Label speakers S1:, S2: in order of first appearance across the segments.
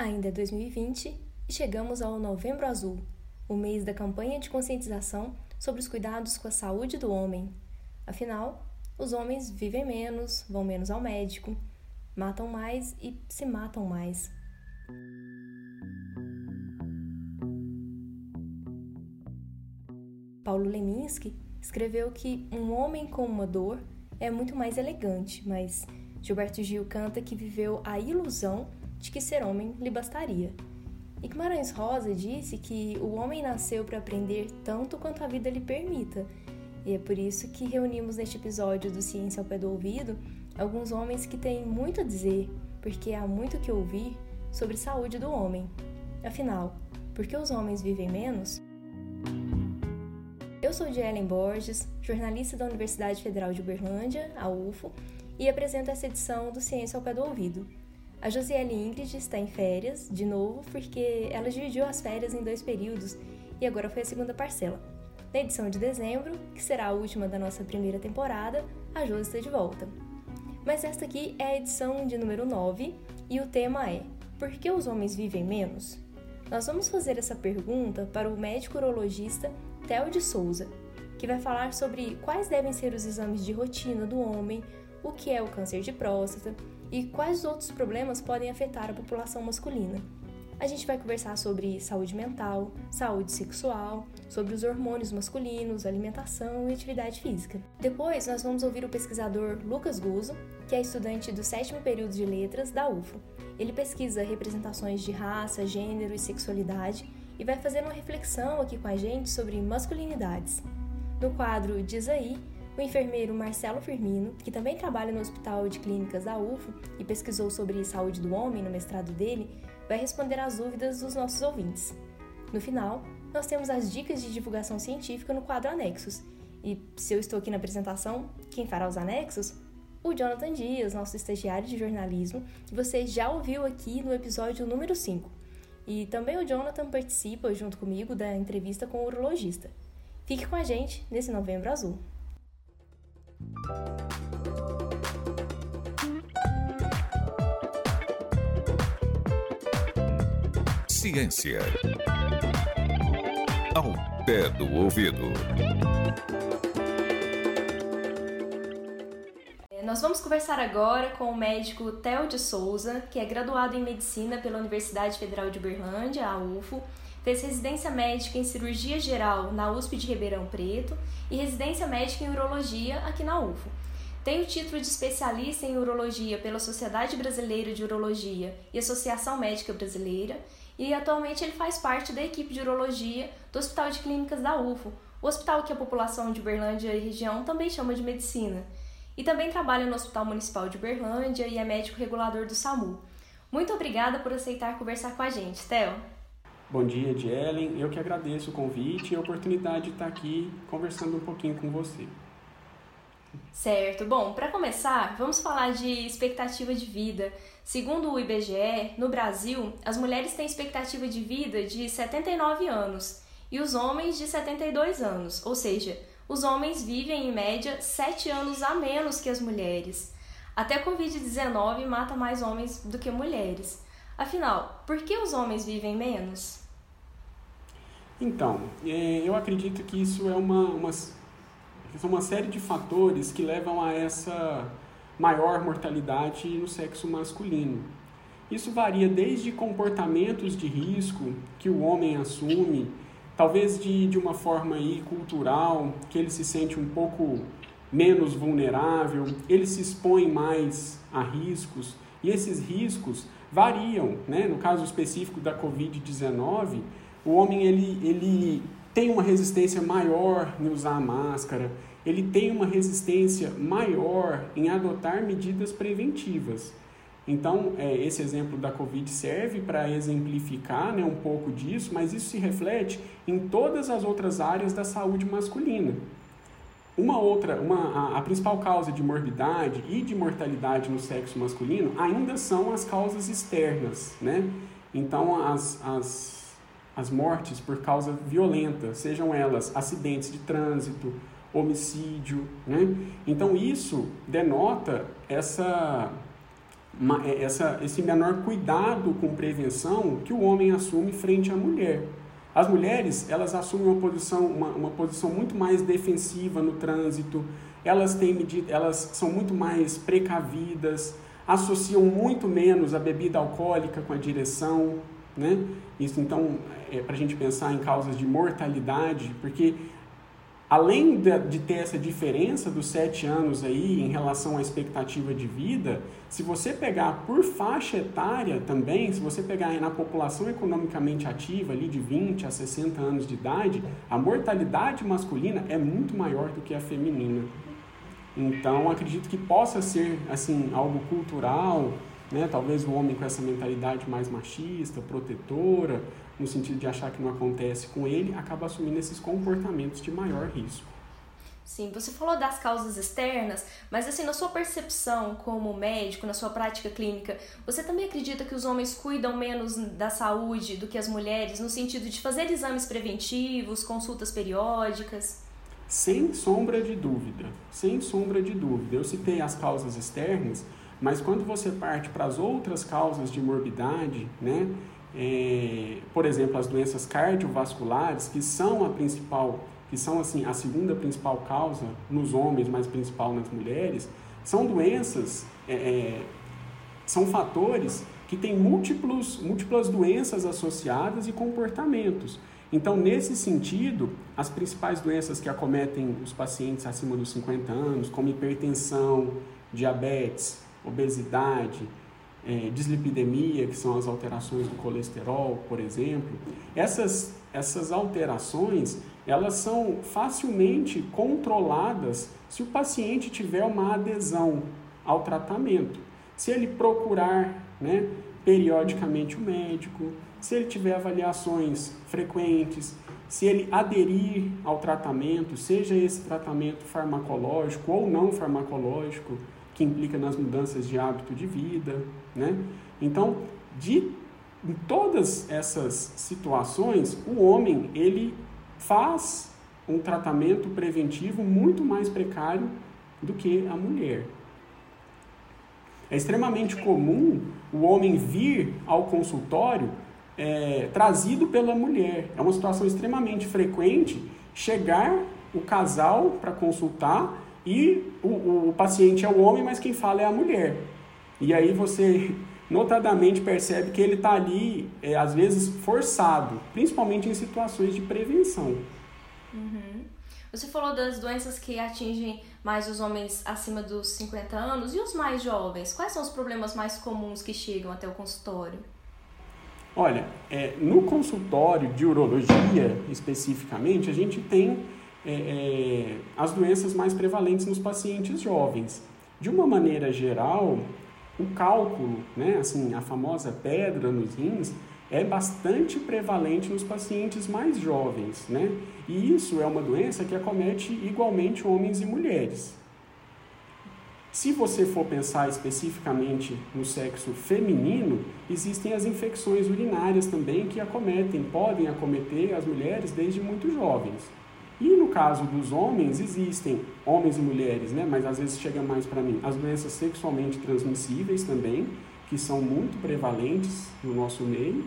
S1: Ainda é 2020 e chegamos ao Novembro Azul, o mês da campanha de conscientização sobre os cuidados com a saúde do homem. Afinal, os homens vivem menos, vão menos ao médico, matam mais e se matam mais. Paulo Leminski escreveu que um homem com uma dor é muito mais elegante, mas Gilberto Gil canta que viveu a ilusão de que ser homem lhe bastaria. E Guimarães Rosa disse que o homem nasceu para aprender tanto quanto a vida lhe permita. E é por isso que reunimos neste episódio do Ciência ao Pé do Ouvido alguns homens que têm muito a dizer, porque há muito que ouvir sobre saúde do homem. Afinal, por que os homens vivem menos? Eu sou de Ellen Borges, jornalista da Universidade Federal de Uberlândia, a UFO, e apresento essa edição do Ciência ao Pé do Ouvido. A Josiele Ingrid está em férias, de novo, porque ela dividiu as férias em dois períodos e agora foi a segunda parcela. Na edição de dezembro, que será a última da nossa primeira temporada, a Josi está de volta. Mas esta aqui é a edição de número 9 e o tema é Por que os homens vivem menos? Nós vamos fazer essa pergunta para o médico urologista Theo de Souza, que vai falar sobre quais devem ser os exames de rotina do homem, o que é o câncer de próstata e quais outros problemas podem afetar a população masculina. A gente vai conversar sobre saúde mental, saúde sexual, sobre os hormônios masculinos, alimentação e atividade física. Depois, nós vamos ouvir o pesquisador Lucas Guzzo, que é estudante do sétimo período de letras da UFO. Ele pesquisa representações de raça, gênero e sexualidade e vai fazer uma reflexão aqui com a gente sobre masculinidades. No quadro Diz Aí, o enfermeiro Marcelo Firmino, que também trabalha no Hospital de Clínicas da UFO e pesquisou sobre saúde do homem no mestrado dele, vai responder às dúvidas dos nossos ouvintes. No final, nós temos as dicas de divulgação científica no quadro Anexos. E se eu estou aqui na apresentação, quem fará os anexos? O Jonathan Dias, nosso estagiário de jornalismo, que você já ouviu aqui no episódio número 5. E também o Jonathan participa junto comigo da entrevista com o urologista. Fique com a gente nesse Novembro Azul.
S2: Ciência. Ao pé do ouvido.
S1: É, nós vamos conversar agora com o médico Theo de Souza, que é graduado em medicina pela Universidade Federal de Uberlândia, a UFO, Fez residência médica em cirurgia geral na USP de Ribeirão Preto e residência médica em urologia aqui na UFO. Tem o título de especialista em urologia pela Sociedade Brasileira de Urologia e Associação Médica Brasileira e atualmente ele faz parte da equipe de urologia do Hospital de Clínicas da UFO, o hospital que a população de Uberlândia e região também chama de medicina. E também trabalha no Hospital Municipal de Uberlândia e é médico regulador do SAMU. Muito obrigada por aceitar conversar com a gente, Theo.
S3: Bom dia, Ellen. Eu que agradeço o convite e a oportunidade de estar aqui conversando um pouquinho com você.
S1: Certo. Bom, para começar, vamos falar de expectativa de vida. Segundo o IBGE, no Brasil, as mulheres têm expectativa de vida de 79 anos e os homens de 72 anos, ou seja, os homens vivem em média 7 anos a menos que as mulheres. Até a Covid-19 mata mais homens do que mulheres. Afinal, por que os homens vivem menos?
S3: Então, é, eu acredito que isso é uma, uma, uma série de fatores que levam a essa maior mortalidade no sexo masculino. Isso varia desde comportamentos de risco que o homem assume, talvez de, de uma forma aí cultural, que ele se sente um pouco menos vulnerável, ele se expõe mais a riscos, e esses riscos variam, né? no caso específico da Covid-19, o homem ele, ele tem uma resistência maior em usar a máscara, ele tem uma resistência maior em adotar medidas preventivas. Então, é, esse exemplo da Covid serve para exemplificar né, um pouco disso, mas isso se reflete em todas as outras áreas da saúde masculina. Uma outra, uma, a, a principal causa de morbidade e de mortalidade no sexo masculino ainda são as causas externas, né? Então, as, as as mortes por causa violenta, sejam elas acidentes de trânsito, homicídio, né? Então isso denota essa é, essa, esse menor cuidado com prevenção que o homem assume frente à mulher. As mulheres, elas assumem uma posição, uma, uma posição muito mais defensiva no trânsito, elas, têm elas são muito mais precavidas, associam muito menos a bebida alcoólica com a direção, né? Isso, então, é para a gente pensar em causas de mortalidade, porque além de, de, ter essa diferença dos sete anos aí em relação à expectativa de vida, se você pegar por faixa etária também, se você pegar na população economicamente ativa ali de 20 a 60 anos de idade, a mortalidade masculina é muito maior do que a feminina. Então, acredito que possa ser assim algo cultural, né? Talvez o homem com essa mentalidade mais machista, protetora, no sentido de achar que não acontece com ele, acaba assumindo esses comportamentos de maior risco.
S1: Sim, você falou das causas externas, mas assim, na sua percepção como médico, na sua prática clínica, você também acredita que os homens cuidam menos da saúde do que as mulheres, no sentido de fazer exames preventivos, consultas periódicas?
S3: Sem sombra de dúvida, sem sombra de dúvida. Eu citei as causas externas, mas quando você parte para as outras causas de morbidade, né, é, por exemplo, as doenças cardiovasculares, que são a principal, que são assim a segunda principal causa nos homens, mas principal nas mulheres, são doenças, é, é, são fatores que têm múltiplos, múltiplas doenças associadas e comportamentos. Então, nesse sentido, as principais doenças que acometem os pacientes acima dos 50 anos, como hipertensão, diabetes, obesidade, é, dislipidemia, que são as alterações do colesterol, por exemplo, essas, essas alterações elas são facilmente controladas se o paciente tiver uma adesão ao tratamento. Se ele procurar né, periodicamente o médico, se ele tiver avaliações frequentes, se ele aderir ao tratamento, seja esse tratamento farmacológico ou não farmacológico, que implica nas mudanças de hábito de vida, né? Então, de em todas essas situações, o homem ele faz um tratamento preventivo muito mais precário do que a mulher. É extremamente comum o homem vir ao consultório é, trazido pela mulher. É uma situação extremamente frequente chegar o casal para consultar e o, o, o paciente é o homem, mas quem fala é a mulher. E aí você notadamente percebe que ele está ali, é, às vezes, forçado, principalmente em situações de prevenção.
S1: Uhum. Você falou das doenças que atingem mais os homens acima dos 50 anos e os mais jovens. Quais são os problemas mais comuns que chegam até o consultório?
S3: Olha, é, no consultório de urologia especificamente, a gente tem é, é, as doenças mais prevalentes nos pacientes jovens. De uma maneira geral, o cálculo, né, assim, a famosa pedra nos rins, é bastante prevalente nos pacientes mais jovens, né? E isso é uma doença que acomete igualmente homens e mulheres. Se você for pensar especificamente no sexo feminino, existem as infecções urinárias também que acometem, podem acometer as mulheres desde muito jovens. E no caso dos homens, existem homens e mulheres, né? mas às vezes chega mais para mim, as doenças sexualmente transmissíveis também, que são muito prevalentes no nosso meio,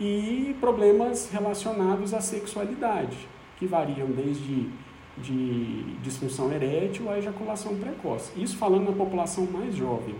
S3: e problemas relacionados à sexualidade, que variam desde de disfunção erétil à ejaculação precoce. Isso falando na população mais jovem.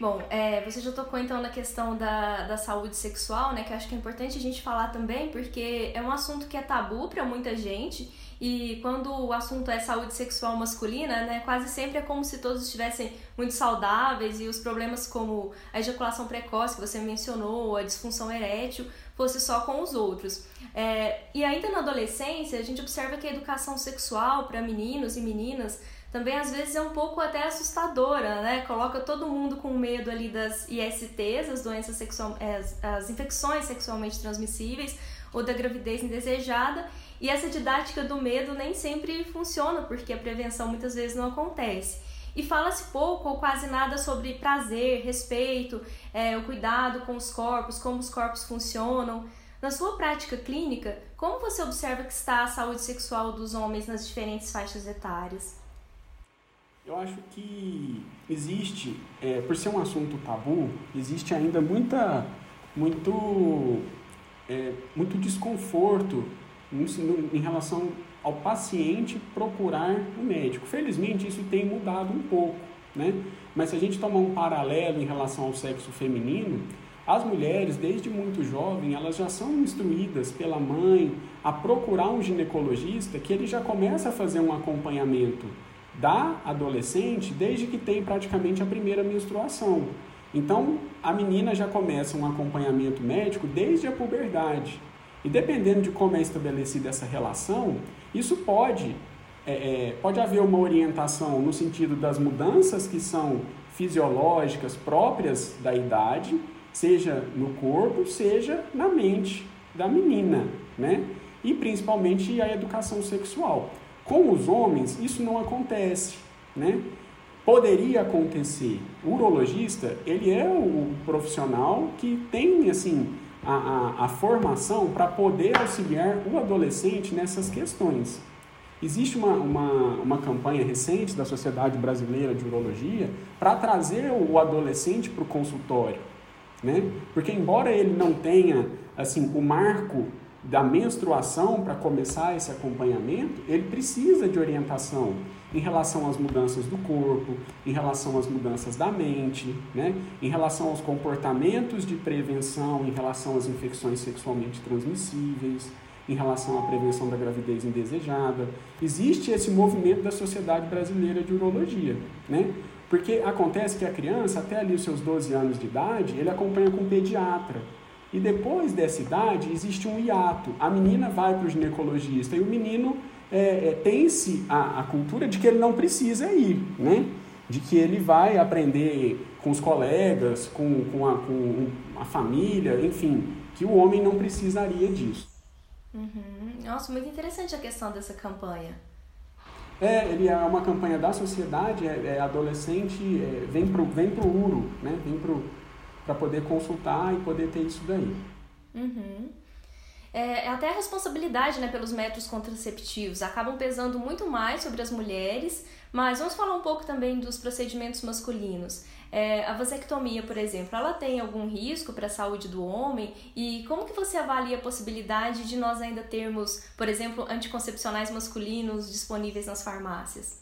S1: Bom, é, você já tocou então na questão da, da saúde sexual, né? Que acho que é importante a gente falar também, porque é um assunto que é tabu para muita gente. E quando o assunto é saúde sexual masculina, né, quase sempre é como se todos estivessem muito saudáveis e os problemas como a ejaculação precoce que você mencionou, a disfunção erétil, fosse só com os outros. É, e ainda na adolescência, a gente observa que a educação sexual para meninos e meninas também às vezes é um pouco até assustadora, né? Coloca todo mundo com medo ali das ISTs, as doenças sexual, é, as, as infecções sexualmente transmissíveis ou da gravidez indesejada. E essa didática do medo nem sempre funciona, porque a prevenção muitas vezes não acontece. E fala-se pouco ou quase nada sobre prazer, respeito, é, o cuidado com os corpos, como os corpos funcionam. Na sua prática clínica, como você observa que está a saúde sexual dos homens nas diferentes faixas etárias?
S3: Eu acho que existe, é, por ser um assunto tabu, existe ainda muita, muito, é, muito desconforto em, relação ao paciente procurar um médico. Felizmente isso tem mudado um pouco, né? Mas se a gente tomar um paralelo em relação ao sexo feminino, as mulheres, desde muito jovem, elas já são instruídas pela mãe a procurar um ginecologista que ele já começa a fazer um acompanhamento da adolescente desde que tem praticamente a primeira menstruação. Então, a menina já começa um acompanhamento médico desde a puberdade. E dependendo de como é estabelecida essa relação, isso pode, é, é, pode haver uma orientação no sentido das mudanças que são fisiológicas próprias da idade, seja no corpo, seja na mente da menina, né? E principalmente a educação sexual. Com os homens, isso não acontece, né? Poderia acontecer. O urologista, ele é o profissional que tem, assim, a, a, a formação para poder auxiliar o adolescente nessas questões. Existe uma, uma, uma campanha recente da Sociedade Brasileira de Urologia para trazer o adolescente para o consultório, né? Porque embora ele não tenha assim o marco da menstruação para começar esse acompanhamento, ele precisa de orientação em relação às mudanças do corpo, em relação às mudanças da mente, né? em relação aos comportamentos de prevenção, em relação às infecções sexualmente transmissíveis, em relação à prevenção da gravidez indesejada. Existe esse movimento da Sociedade Brasileira de Urologia, né? Porque acontece que a criança, até ali os seus 12 anos de idade, ele acompanha com um pediatra. E depois dessa idade, existe um hiato. A menina vai para o ginecologista e o menino é, é, tem-se a, a, cultura de que ele não precisa ir, né? De que ele vai aprender com os colegas, com, com, a, com a família, enfim, que o homem não precisaria disso.
S1: Uhum. Nossa, muito interessante a questão dessa campanha.
S3: É, ele é uma campanha da sociedade, é, é adolescente, é, vem pro, vem pro URO, né? Vem pro para poder consultar e poder ter isso daí.
S1: Uhum. É, é, até a responsabilidade né, pelos métodos contraceptivos acabam pesando muito mais sobre as mulheres, mas vamos falar um pouco também dos procedimentos masculinos. É, a vasectomia, por exemplo, ela tem algum risco para a saúde do homem? E como que você avalia a possibilidade de nós ainda termos, por exemplo, anticoncepcionais masculinos disponíveis nas farmácias?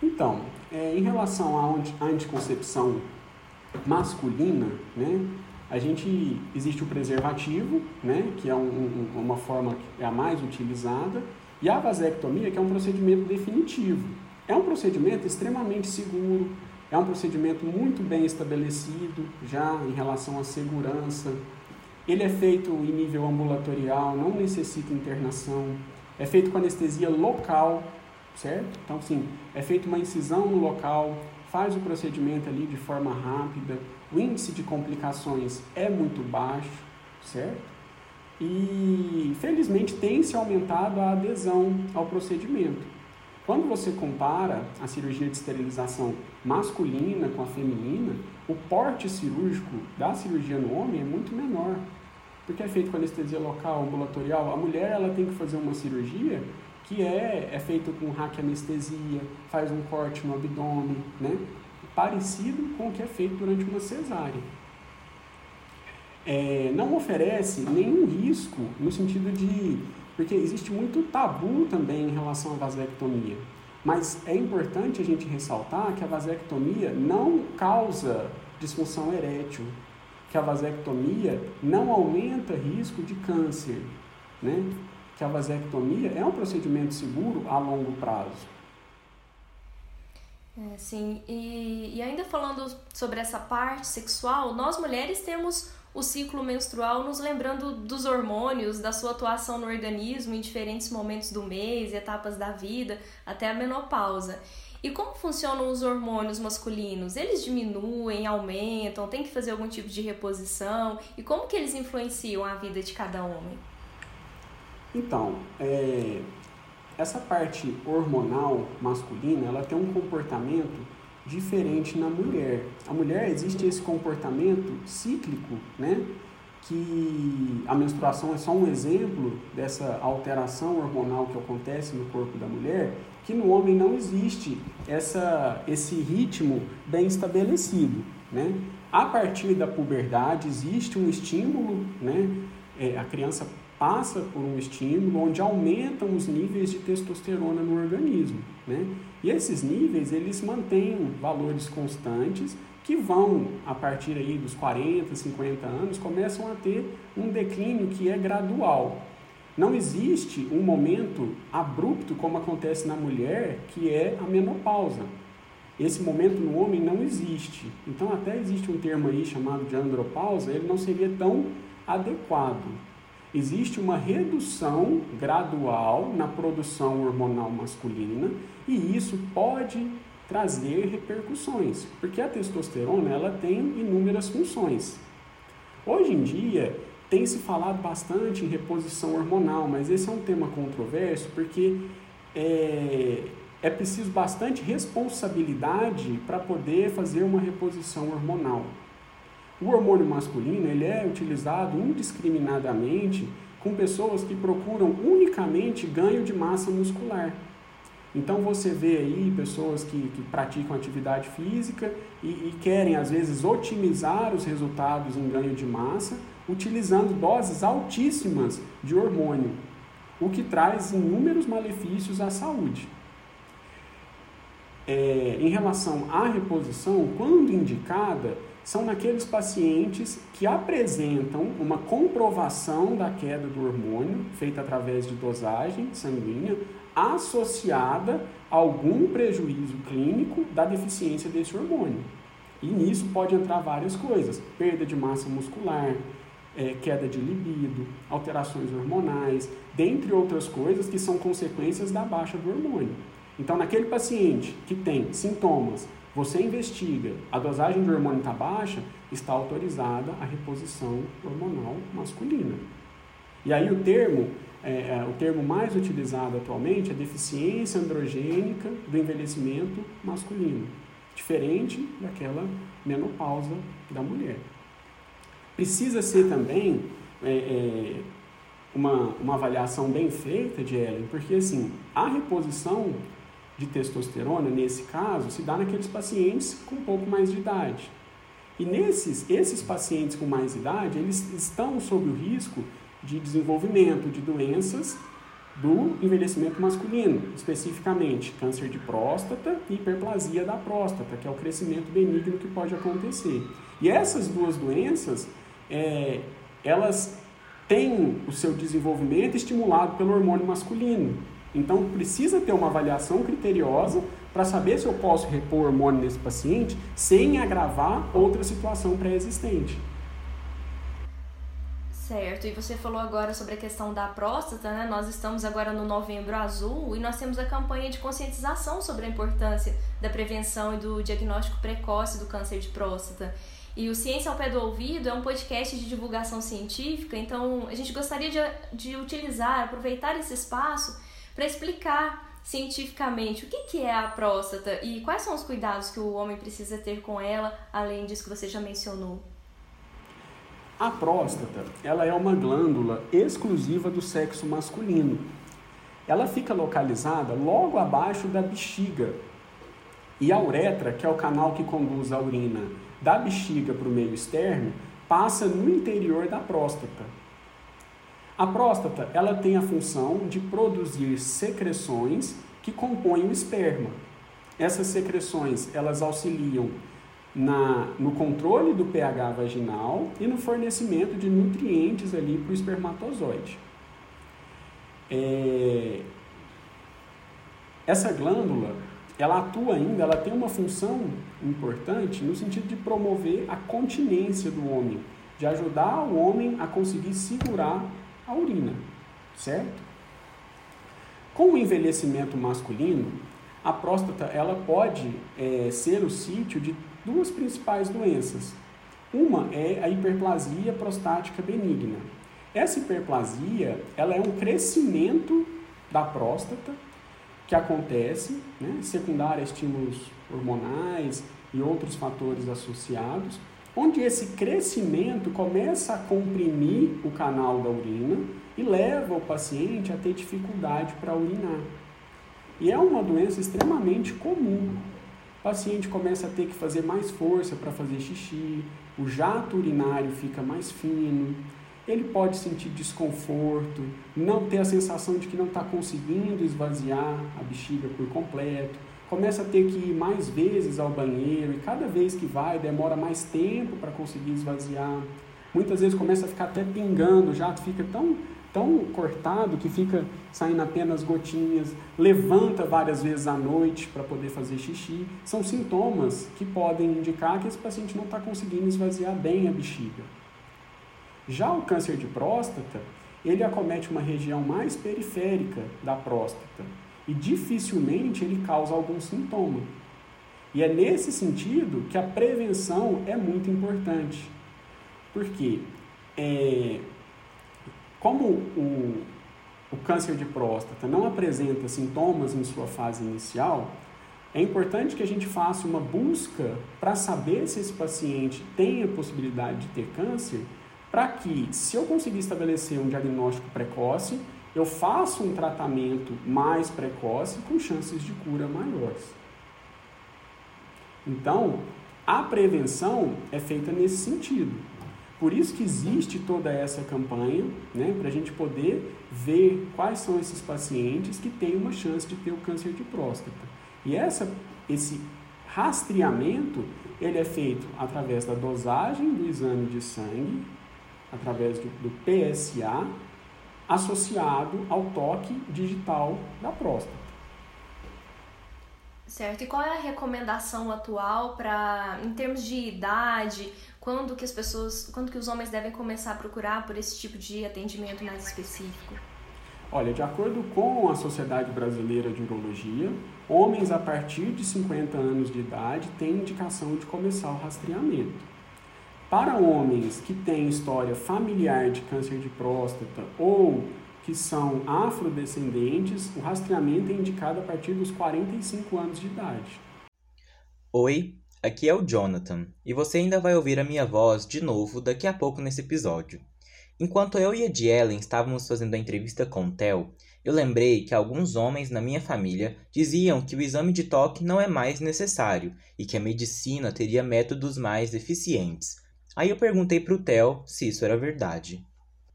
S3: Então, é, em relação à anticoncepção masculina, né, a gente existe o preservativo, né, que é um, um, uma forma que é a mais utilizada, e a vasectomia, que é um procedimento definitivo. É um procedimento extremamente seguro, é um procedimento muito bem estabelecido já em relação à segurança. Ele é feito em nível ambulatorial, não necessita internação, é feito com anestesia local, certo? Então, sim, é feita uma incisão no local, faz o procedimento ali de forma rápida, o índice de complicações é muito baixo, certo? E felizmente tem se aumentado a adesão ao procedimento. Quando você compara a cirurgia de esterilização masculina com a feminina, o porte cirúrgico da cirurgia no homem é muito menor, porque é feito com anestesia local, ambulatorial. A mulher ela tem que fazer uma cirurgia que é, é feito com hack anestesia, faz um corte no abdômen, né? parecido com o que é feito durante uma cesárea. É, não oferece nenhum risco no sentido de. Porque existe muito tabu também em relação à vasectomia. Mas é importante a gente ressaltar que a vasectomia não causa disfunção erétil, que a vasectomia não aumenta risco de câncer, né? Que a vasectomia é um procedimento seguro a longo prazo.
S1: É, sim, e, e ainda falando sobre essa parte sexual, nós mulheres temos o ciclo menstrual nos lembrando dos hormônios, da sua atuação no organismo em diferentes momentos do mês, etapas da vida, até a menopausa. E como funcionam os hormônios masculinos? Eles diminuem, aumentam, tem que fazer algum tipo de reposição? E como que eles influenciam a vida de cada homem?
S3: Então, é, essa parte hormonal masculina, ela tem um comportamento diferente na mulher. A mulher existe esse comportamento cíclico, né? que a menstruação é só um exemplo dessa alteração hormonal que acontece no corpo da mulher, que no homem não existe essa, esse ritmo bem estabelecido. Né? A partir da puberdade existe um estímulo, né? É, a criança passa por um estímulo onde aumentam os níveis de testosterona no organismo. Né? E esses níveis eles mantêm valores constantes que vão, a partir aí dos 40, 50 anos, começam a ter um declínio que é gradual. Não existe um momento abrupto, como acontece na mulher, que é a menopausa. Esse momento no homem não existe. Então, até existe um termo aí chamado de andropausa, ele não seria tão adequado. Existe uma redução gradual na produção hormonal masculina e isso pode trazer repercussões, porque a testosterona ela tem inúmeras funções. Hoje em dia tem se falado bastante em reposição hormonal, mas esse é um tema controverso porque é, é preciso bastante responsabilidade para poder fazer uma reposição hormonal. O hormônio masculino ele é utilizado indiscriminadamente com pessoas que procuram unicamente ganho de massa muscular. Então você vê aí pessoas que, que praticam atividade física e, e, querem às vezes otimizar os resultados em ganho de massa utilizando doses altíssimas de hormônio, o que traz inúmeros malefícios à saúde. É, em relação à reposição, quando indicada, são naqueles pacientes que apresentam uma comprovação da queda do hormônio, feita através de dosagem sanguínea, associada a algum prejuízo clínico da deficiência desse hormônio. E nisso pode entrar várias coisas: perda de massa muscular, é, queda de libido, alterações hormonais, dentre outras coisas que são consequências da baixa do hormônio. Então, naquele paciente que tem sintomas, você investiga, a dosagem de hormônio está baixa, está autorizada a reposição hormonal masculina. E aí o termo é, é, o termo mais utilizado atualmente é deficiência androgênica do envelhecimento masculino, diferente daquela menopausa da mulher. Precisa ser também é, é, uma, uma avaliação bem feita de Ellen, porque assim, a reposição de testosterona, nesse caso, se dá naqueles pacientes com um pouco mais de idade. E nesses esses pacientes com mais idade, eles estão sob o risco de desenvolvimento de doenças do envelhecimento masculino, especificamente câncer de próstata e hiperplasia da próstata, que é o crescimento benigno que pode acontecer. E essas duas doenças, é, elas têm o seu desenvolvimento estimulado pelo hormônio masculino. Então precisa ter uma avaliação criteriosa para saber se eu posso repor hormônio nesse paciente sem agravar outra situação pré-existente.
S1: Certo, e você falou agora sobre a questão da próstata, né? Nós estamos agora no Novembro Azul e nós temos a campanha de conscientização sobre a importância da prevenção e do diagnóstico precoce do câncer de próstata. E o Ciência ao Pé do Ouvido é um podcast de divulgação científica, então a gente gostaria de, de utilizar, aproveitar esse espaço para explicar cientificamente o que, que é a próstata e quais são os cuidados que o homem precisa ter com ela, além disso que você já mencionou.
S3: A próstata, ela é uma glândula exclusiva do sexo masculino. Ela fica localizada logo abaixo da bexiga. E a uretra, que é o canal que conduz a urina da bexiga para o meio externo, passa no interior da próstata. A próstata, ela tem a função de produzir secreções que compõem o esperma. Essas secreções, elas auxiliam na, no controle do pH vaginal e no fornecimento de nutrientes ali para o espermatozoide. É, essa glândula, ela atua ainda, ela tem uma função importante no sentido de promover a continência do homem, de ajudar o homem a conseguir segurar a urina, certo? Com o envelhecimento masculino, a próstata ela pode é, ser o sítio de duas principais doenças. Uma é a hiperplasia prostática benigna. Essa hiperplasia ela é um crescimento da próstata que acontece, né, secundário a estímulos hormonais e outros fatores associados, onde esse crescimento começa a comprimir o canal da urina e leva o paciente a ter dificuldade para urinar. E é uma doença extremamente comum. O paciente começa a ter que fazer mais força para fazer xixi, o jato urinário fica mais fino, ele pode sentir desconforto, não ter a sensação de que não está conseguindo esvaziar a bexiga por completo, começa a ter que ir mais vezes ao banheiro e cada vez que vai demora mais tempo para conseguir esvaziar. Muitas vezes começa a ficar até pingando, o jato fica tão, tão cortado que fica saindo apenas gotinhas, levanta várias vezes à noite para poder fazer xixi. São sintomas que podem indicar que esse paciente não está conseguindo esvaziar bem a bexiga. Já o câncer de próstata, ele acomete uma região mais periférica da próstata e dificilmente ele causa algum sintoma. E é nesse sentido que a prevenção é muito importante. Porque é, como o, o câncer de próstata não apresenta sintomas em sua fase inicial, é importante que a gente faça uma busca para saber se esse paciente tem a possibilidade de ter câncer, para que, se eu conseguir estabelecer um diagnóstico precoce, eu faço um tratamento mais precoce com chances de cura maiores. Então, a prevenção é feita nesse sentido. Por isso que existe toda essa campanha, né, para a gente poder ver quais são esses pacientes que têm uma chance de ter o câncer de próstata. E essa, esse rastreamento ele é feito através da dosagem do exame de sangue, através do, do PSA, associado ao toque digital da próstata.
S1: Certo. E qual é a recomendação atual para, em termos de idade, quando que as pessoas, quando que os homens devem começar a procurar por esse tipo de atendimento mais específico?
S3: Olha, de acordo com a Sociedade Brasileira de Urologia, homens a partir de 50 anos de idade têm indicação de começar o rastreamento. Para homens que têm história familiar de câncer de próstata ou que são afrodescendentes, o rastreamento é indicado a partir dos 45 anos de idade.
S4: Oi, aqui é o Jonathan e você ainda vai ouvir a minha voz de novo daqui a pouco nesse episódio. Enquanto eu e a Ellen estávamos fazendo a entrevista com o Theo, eu lembrei que alguns homens na minha família diziam que o exame de toque não é mais necessário e que a medicina teria métodos mais eficientes. Aí eu perguntei para o Theo se isso era verdade.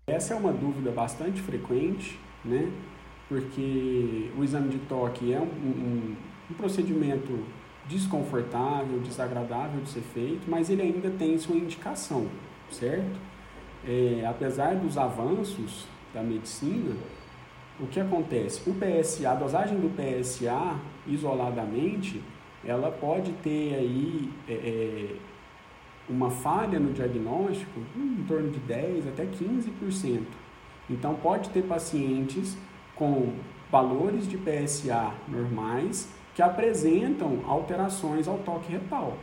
S3: Essa é uma dúvida bastante frequente, né? Porque o exame de toque é um, um, um procedimento desconfortável, desagradável de ser feito, mas ele ainda tem sua indicação, certo? É, apesar dos avanços da medicina, o que acontece? O PSA, a dosagem do PSA isoladamente, ela pode ter aí é, é uma falha no diagnóstico em torno de 10 até 15%. Então, pode ter pacientes com valores de PSA normais que apresentam alterações ao toque retal,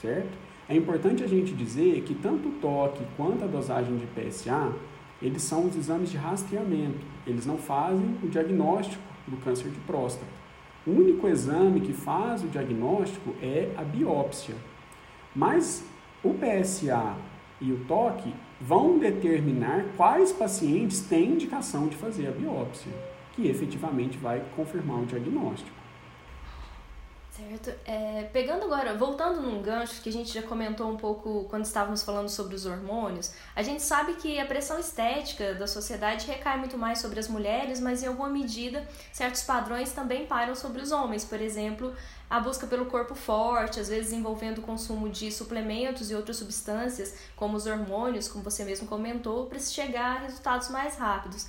S3: certo? É importante a gente dizer que tanto o toque quanto a dosagem de PSA, eles são os exames de rastreamento, eles não fazem o diagnóstico do câncer de próstata. O único exame que faz o diagnóstico é a biópsia, mas o PSA e o toque vão determinar quais pacientes têm indicação de fazer a biópsia, que efetivamente vai confirmar o diagnóstico.
S1: Certo. É, pegando agora, voltando num gancho que a gente já comentou um pouco quando estávamos falando sobre os hormônios, a gente sabe que a pressão estética da sociedade recai muito mais sobre as mulheres, mas em alguma medida certos padrões também param sobre os homens. Por exemplo, a busca pelo corpo forte, às vezes envolvendo o consumo de suplementos e outras substâncias, como os hormônios, como você mesmo comentou, para se chegar a resultados mais rápidos.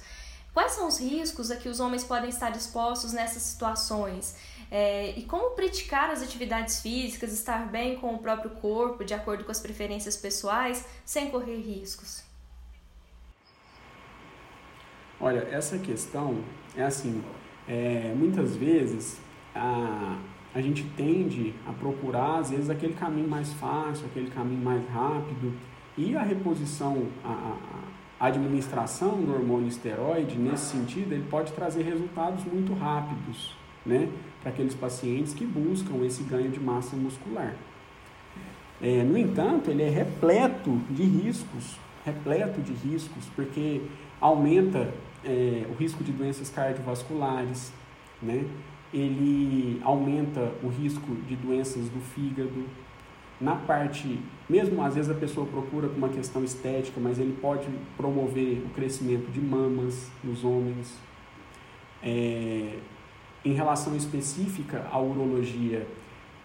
S1: Quais são os riscos a que os homens podem estar expostos nessas situações? É, e como praticar as atividades físicas, estar bem com o próprio corpo, de acordo com as preferências pessoais, sem correr riscos?
S3: Olha, essa questão é assim, é, muitas vezes a, a gente tende a procurar, às vezes, aquele caminho mais fácil, aquele caminho mais rápido, e a reposição, a, a administração do hormônio esteroide, nesse sentido, ele pode trazer resultados muito rápidos, né? para aqueles pacientes que buscam esse ganho de massa muscular. É, no entanto, ele é repleto de riscos, repleto de riscos, porque aumenta é, o risco de doenças cardiovasculares, né? Ele aumenta o risco de doenças do fígado. Na parte, mesmo às vezes a pessoa procura com uma questão estética, mas ele pode promover o crescimento de mamas nos homens. É, em relação específica à urologia,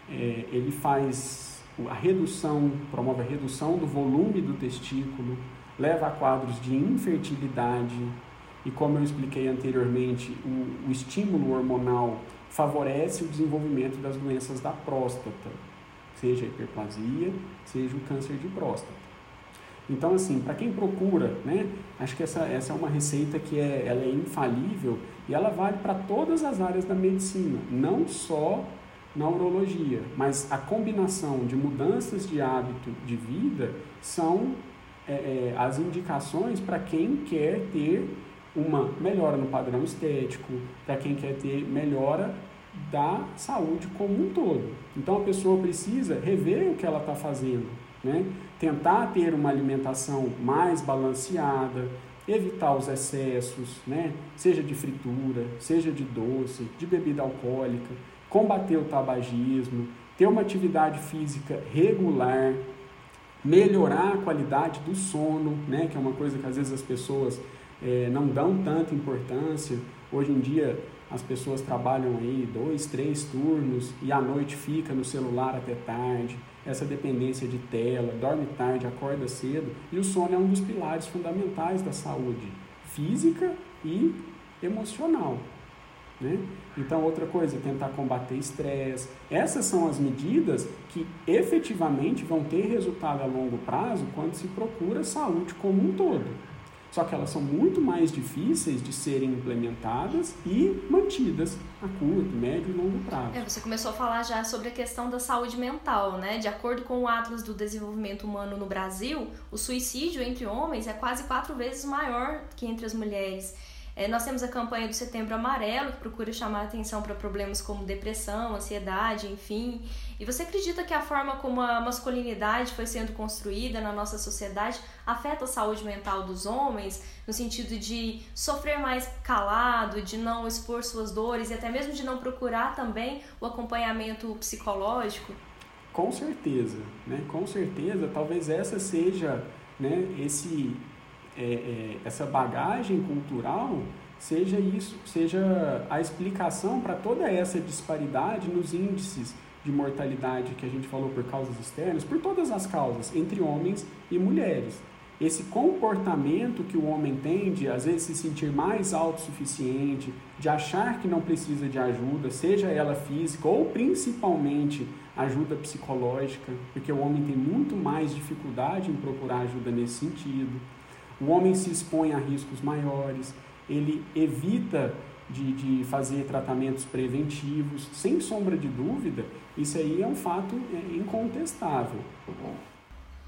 S3: é, ele faz a redução, promove a redução do volume do testículo, leva a quadros de infertilidade e, como eu expliquei anteriormente, o, o estímulo hormonal favorece o desenvolvimento das doenças da próstata, seja a hiperplasia, seja o câncer de próstata. Então, assim, para quem procura, né, acho que essa, essa é uma receita que é, ela é infalível e ela vale para todas as áreas da medicina, não só na urologia, mas a combinação de mudanças de hábito de vida são é, é, as indicações para quem quer ter uma melhora no padrão estético, para quem quer ter melhora da saúde como um todo. Então a pessoa precisa rever o que ela está fazendo, né? tentar ter uma alimentação mais balanceada, evitar os excessos, né? seja de fritura, seja de doce, de bebida alcoólica, combater o tabagismo, ter uma atividade física regular, melhorar a qualidade do sono, né? que é uma coisa que às vezes as pessoas é, não dão tanta importância. Hoje em dia as pessoas trabalham aí dois, três turnos e à noite fica no celular até tarde. Essa dependência de tela, dorme tarde, acorda cedo. E o sono é um dos pilares fundamentais da saúde física e emocional. Né? Então, outra coisa, tentar combater estresse. Essas são as medidas que efetivamente vão ter resultado a longo prazo quando se procura saúde como um todo. Só que elas são muito mais difíceis de serem implementadas e mantidas a curto, médio e longo prazo.
S1: É, você começou a falar já sobre a questão da saúde mental, né? De acordo com o Atlas do Desenvolvimento Humano no Brasil, o suicídio entre homens é quase quatro vezes maior que entre as mulheres. É, nós temos a campanha do Setembro Amarelo, que procura chamar a atenção para problemas como depressão, ansiedade, enfim. E você acredita que a forma como a masculinidade foi sendo construída na nossa sociedade afeta a saúde mental dos homens, no sentido de sofrer mais calado, de não expor suas dores e até mesmo de não procurar também o acompanhamento psicológico?
S3: Com certeza, né? Com certeza, talvez essa seja, né, esse é, é, essa bagagem cultural seja isso, seja a explicação para toda essa disparidade nos índices de mortalidade que a gente falou por causas externas, por todas as causas, entre homens e mulheres. Esse comportamento que o homem tem de, às vezes, se sentir mais autossuficiente, de achar que não precisa de ajuda, seja ela física ou principalmente ajuda psicológica, porque o homem tem muito mais dificuldade em procurar ajuda nesse sentido o homem se expõe a riscos maiores, ele evita de, de fazer tratamentos preventivos, sem sombra de dúvida, isso aí é um fato é, incontestável.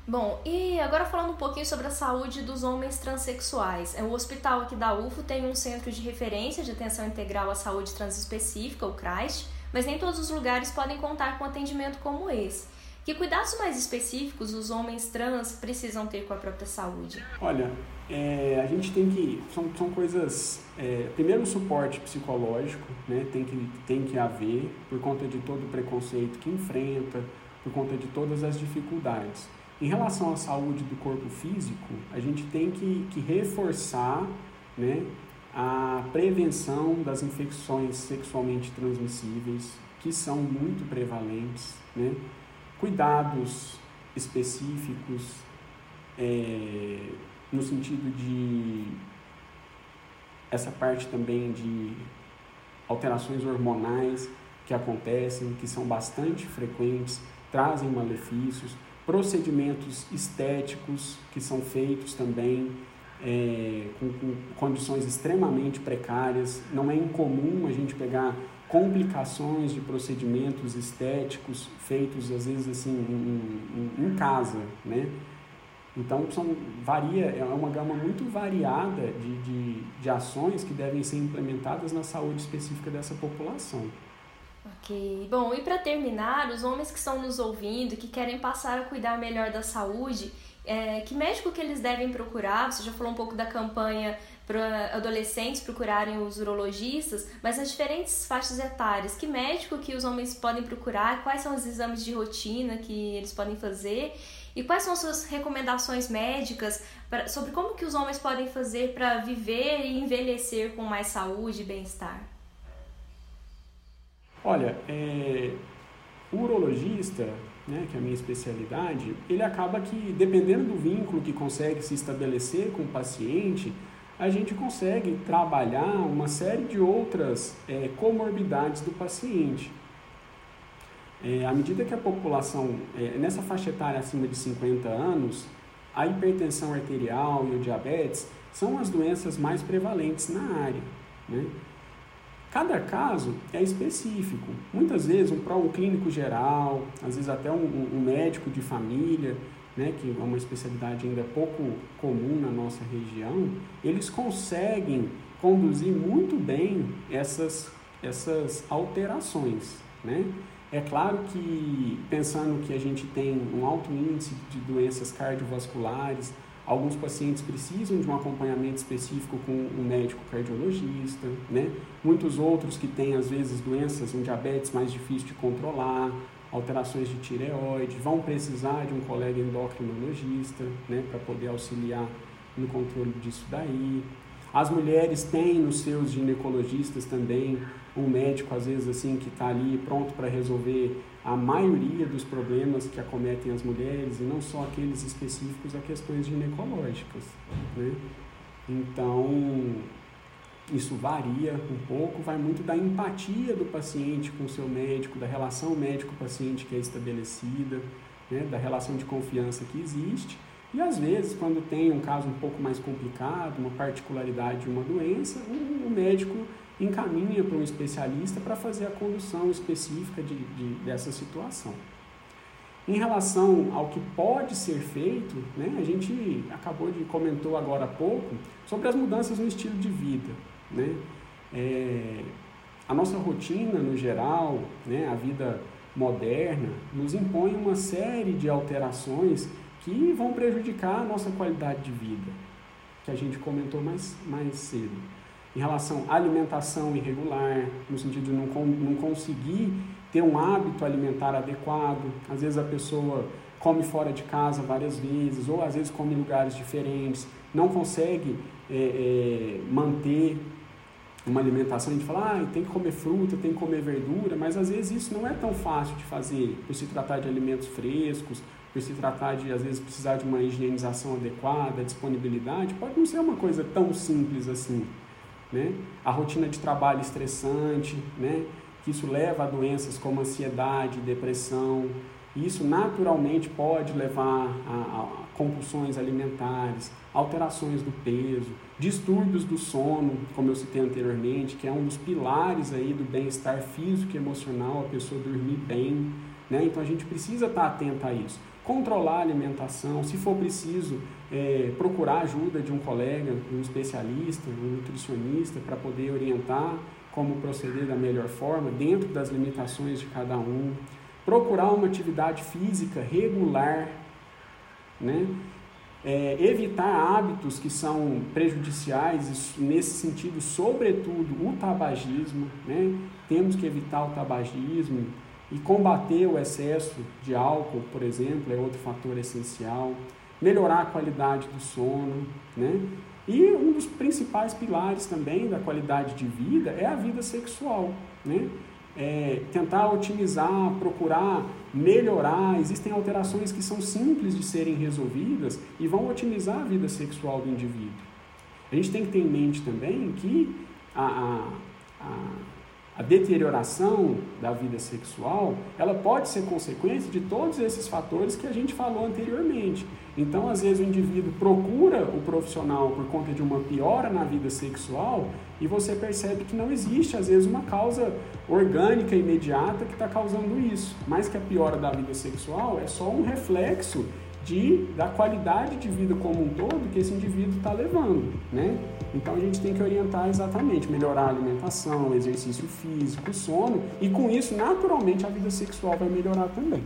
S1: Bom, e agora falando um pouquinho sobre a saúde dos homens transexuais. É, o hospital aqui da UFO tem um centro de referência de atenção integral à saúde transespecífica, o CRAST, mas nem todos os lugares podem contar com atendimento como esse. Que cuidados mais específicos os homens trans precisam ter com a própria saúde?
S3: Olha, é, a gente tem que. São, são coisas. É, primeiro, o suporte psicológico né, tem, que, tem que haver, por conta de todo o preconceito que enfrenta, por conta de todas as dificuldades. Em relação à saúde do corpo físico, a gente tem que, que reforçar né, a prevenção das infecções sexualmente transmissíveis, que são muito prevalentes. Né? Cuidados específicos é, no sentido de essa parte também de alterações hormonais que acontecem, que são bastante frequentes, trazem malefícios, procedimentos estéticos que são feitos também é, com, com condições extremamente precárias. Não é incomum a gente pegar complicações de procedimentos estéticos feitos às vezes assim em, em, em, casa, né? Então são varia é uma gama muito variada de, de, de ações que devem ser implementadas na saúde específica dessa população.
S1: Ok. Bom, e para terminar, os homens que estão nos ouvindo, que querem passar a cuidar melhor da saúde, é, que médico que eles devem procurar? Você já falou um pouco da campanha para adolescentes procurarem os urologistas, mas nas diferentes faixas etárias, que médico que os homens podem procurar? Quais são os exames de rotina que eles podem fazer? E quais são suas recomendações médicas pra, sobre como que os homens podem fazer para viver e envelhecer com mais saúde e bem-estar?
S3: Olha, é, o urologista, né, que é a minha especialidade, ele acaba que, dependendo do vínculo que consegue se estabelecer com o paciente, a gente consegue trabalhar uma série de outras é, comorbidades do paciente. É, à medida que a população, é, nessa faixa etária acima de 50 anos, a hipertensão arterial e o diabetes são as doenças mais prevalentes na área. Né? Cada caso é específico. Muitas vezes um, um clínico geral, às vezes até um, um médico de família, né, que é uma especialidade ainda pouco comum na nossa região, eles conseguem conduzir muito bem essas, essas alterações. Né? É claro que, pensando que a gente tem um alto índice de doenças cardiovasculares, Alguns pacientes precisam de um acompanhamento específico com um médico cardiologista, né? Muitos outros que têm, às vezes, doenças, um diabetes mais difícil de controlar, alterações de tireoide, vão precisar de um colega endocrinologista, né? Para poder auxiliar no controle disso daí. As mulheres têm nos seus ginecologistas também um médico, às vezes, assim, que está ali pronto para resolver a maioria dos problemas que acometem as mulheres, e não só aqueles específicos a questões ginecológicas. Né? Então, isso varia um pouco, vai muito da empatia do paciente com o seu médico, da relação médico-paciente que é estabelecida, né? da relação de confiança que existe. E às vezes, quando tem um caso um pouco mais complicado, uma particularidade de uma doença, o médico encaminha para um especialista para fazer a condução específica de, de, dessa situação. Em relação ao que pode ser feito, né, a gente acabou de comentou agora há pouco sobre as mudanças no estilo de vida. Né? É, a nossa rotina, no geral, né, a vida moderna, nos impõe uma série de alterações que vão prejudicar a nossa qualidade de vida, que a gente comentou mais, mais cedo em relação à alimentação irregular, no sentido de não, não conseguir ter um hábito alimentar adequado. Às vezes a pessoa come fora de casa várias vezes, ou às vezes come em lugares diferentes, não consegue é, é, manter uma alimentação. A gente fala, ah, tem que comer fruta, tem que comer verdura, mas às vezes isso não é tão fácil de fazer, por se tratar de alimentos frescos, por se tratar de, às vezes, precisar de uma higienização adequada, disponibilidade, pode não ser uma coisa tão simples assim né? a rotina de trabalho estressante, né? que isso leva a doenças como ansiedade, depressão. Isso naturalmente pode levar a, a compulsões alimentares, alterações do peso, distúrbios do sono, como eu citei anteriormente, que é um dos pilares aí do bem-estar físico e emocional, a pessoa dormir bem. Né? Então a gente precisa estar atento a isso. Controlar a alimentação, se for preciso, é, procurar ajuda de um colega, um especialista, um nutricionista, para poder orientar como proceder da melhor forma, dentro das limitações de cada um. Procurar uma atividade física regular, né? É, evitar hábitos que são prejudiciais, nesse sentido, sobretudo o tabagismo, né? temos que evitar o tabagismo e combater o excesso de álcool, por exemplo, é outro fator essencial melhorar a qualidade do sono, né? E um dos principais pilares também da qualidade de vida é a vida sexual, né? É, tentar otimizar, procurar melhorar. Existem alterações que são simples de serem resolvidas e vão otimizar a vida sexual do indivíduo. A gente tem que ter em mente também que a, a, a deterioração da vida sexual, ela pode ser consequência de todos esses fatores que a gente falou anteriormente. Então, às vezes o indivíduo procura o profissional por conta de uma piora na vida sexual e você percebe que não existe, às vezes, uma causa orgânica imediata que está causando isso, mas que a piora da vida sexual é só um reflexo de, da qualidade de vida como um todo que esse indivíduo está levando, né? Então a gente tem que orientar exatamente, melhorar a alimentação, exercício físico, sono, e com isso, naturalmente, a vida sexual vai melhorar também.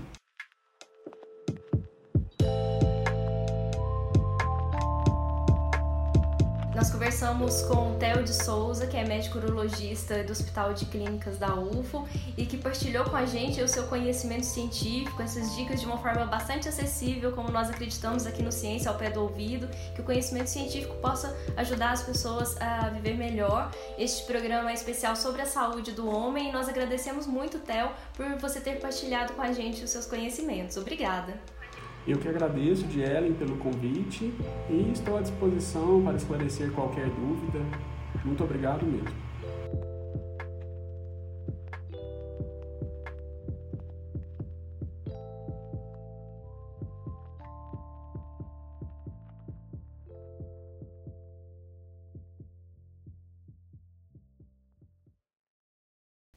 S1: Conversamos com o Theo de Souza, que é médico urologista do Hospital de Clínicas da UFO e que partilhou com a gente o seu conhecimento científico, essas dicas de uma forma bastante acessível, como nós acreditamos aqui no Ciência ao Pé do Ouvido, que o conhecimento científico possa ajudar as pessoas a viver melhor. Este programa é especial sobre a saúde do homem e nós agradecemos muito, Theo, por você ter partilhado com a gente os seus conhecimentos. Obrigada!
S3: Eu que agradeço, de Ellen, pelo convite e estou à disposição para esclarecer qualquer dúvida. Muito obrigado mesmo.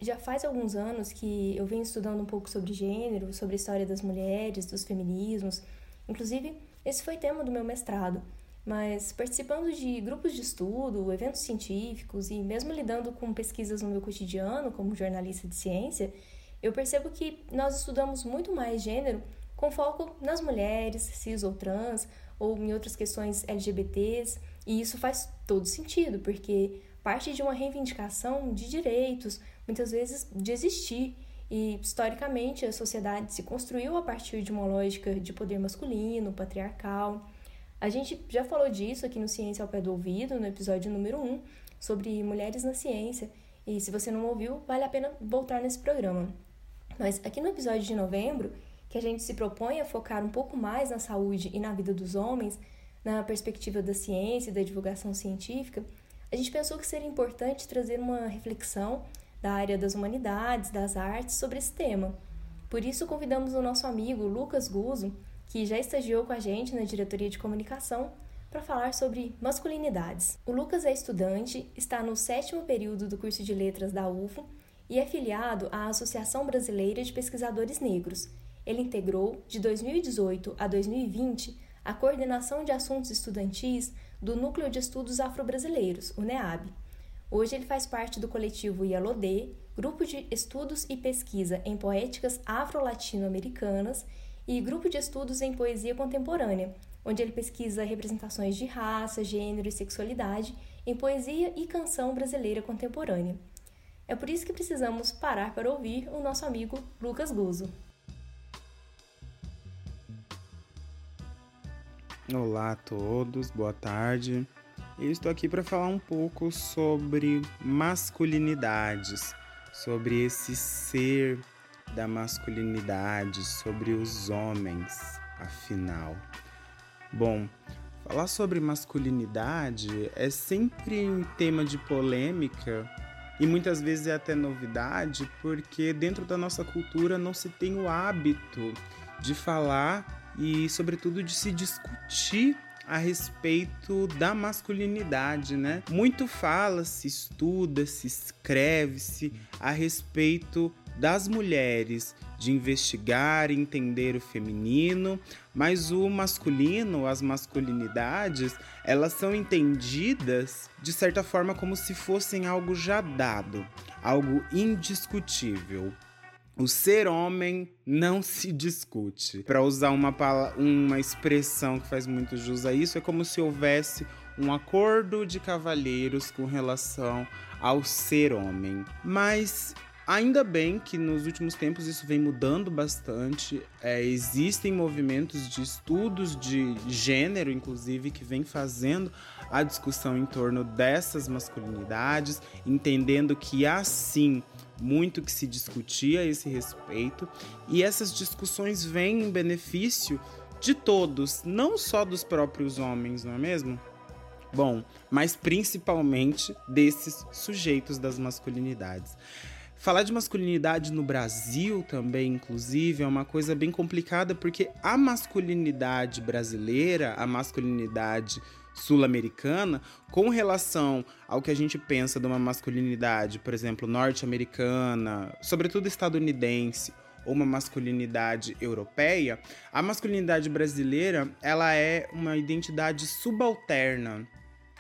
S1: Já faz alguns anos que eu venho estudando um pouco sobre gênero, sobre a história das mulheres, dos feminismos. Inclusive, esse foi tema do meu mestrado. Mas participando de grupos de estudo, eventos científicos e mesmo lidando com pesquisas no meu cotidiano como jornalista de ciência, eu percebo que nós estudamos muito mais gênero com foco nas mulheres, cis ou trans, ou em outras questões LGBTs, e isso faz todo sentido, porque parte de uma reivindicação de direitos, muitas vezes de existir. E historicamente a sociedade se construiu a partir de uma lógica de poder masculino, patriarcal. A gente já falou disso aqui no Ciência ao Pé do Ouvido, no episódio número 1, sobre mulheres na ciência. E se você não ouviu, vale a pena voltar nesse programa. Mas aqui no episódio de novembro, que a gente se propõe a focar um pouco mais na saúde e na vida dos homens, na perspectiva da ciência e da divulgação científica, a gente pensou que seria importante trazer uma reflexão da área das humanidades, das artes, sobre esse tema. Por isso, convidamos o nosso amigo Lucas Guzzo, que já estagiou com a gente na diretoria de comunicação, para falar sobre masculinidades. O Lucas é estudante, está no sétimo período do curso de letras da UFO e é filiado à Associação Brasileira de Pesquisadores Negros. Ele integrou, de 2018 a 2020, a coordenação de assuntos estudantis do Núcleo de Estudos Afro-Brasileiros, o NEAB. Hoje ele faz parte do coletivo Yalodê, grupo de estudos e pesquisa em poéticas afro-latino-americanas e grupo de estudos em poesia contemporânea, onde ele pesquisa representações de raça, gênero e sexualidade em poesia e canção brasileira contemporânea. É por isso que precisamos parar para ouvir o nosso amigo Lucas Guzo.
S5: Olá a todos, boa tarde. Eu estou aqui para falar um pouco sobre masculinidades, sobre esse ser da masculinidade, sobre os homens, afinal. Bom, falar sobre masculinidade é sempre um tema de polêmica e muitas vezes é até novidade, porque dentro da nossa cultura não se tem o hábito de falar e, sobretudo, de se discutir a respeito da masculinidade, né? Muito fala-se, estuda-se, escreve-se a respeito das mulheres, de investigar e entender o feminino, mas o masculino, as masculinidades, elas são entendidas de certa forma como se fossem algo já dado, algo indiscutível. O ser homem não se discute. Para usar uma, uma expressão que faz muito jus a isso, é como se houvesse um acordo de cavalheiros com relação ao ser homem. Mas Ainda bem que nos últimos tempos isso vem mudando bastante. É, existem movimentos de estudos de gênero, inclusive, que vem fazendo a discussão em torno dessas masculinidades, entendendo que há sim muito que se discutia a esse respeito, e essas discussões vêm em benefício de todos, não só dos próprios homens, não é mesmo? Bom, mas principalmente desses sujeitos das masculinidades. Falar de masculinidade no Brasil também, inclusive, é uma coisa bem complicada porque a masculinidade brasileira, a masculinidade sul-americana, com relação ao que a gente pensa de uma masculinidade, por exemplo, norte-americana, sobretudo estadunidense, ou uma masculinidade europeia, a masculinidade brasileira ela é uma identidade subalterna.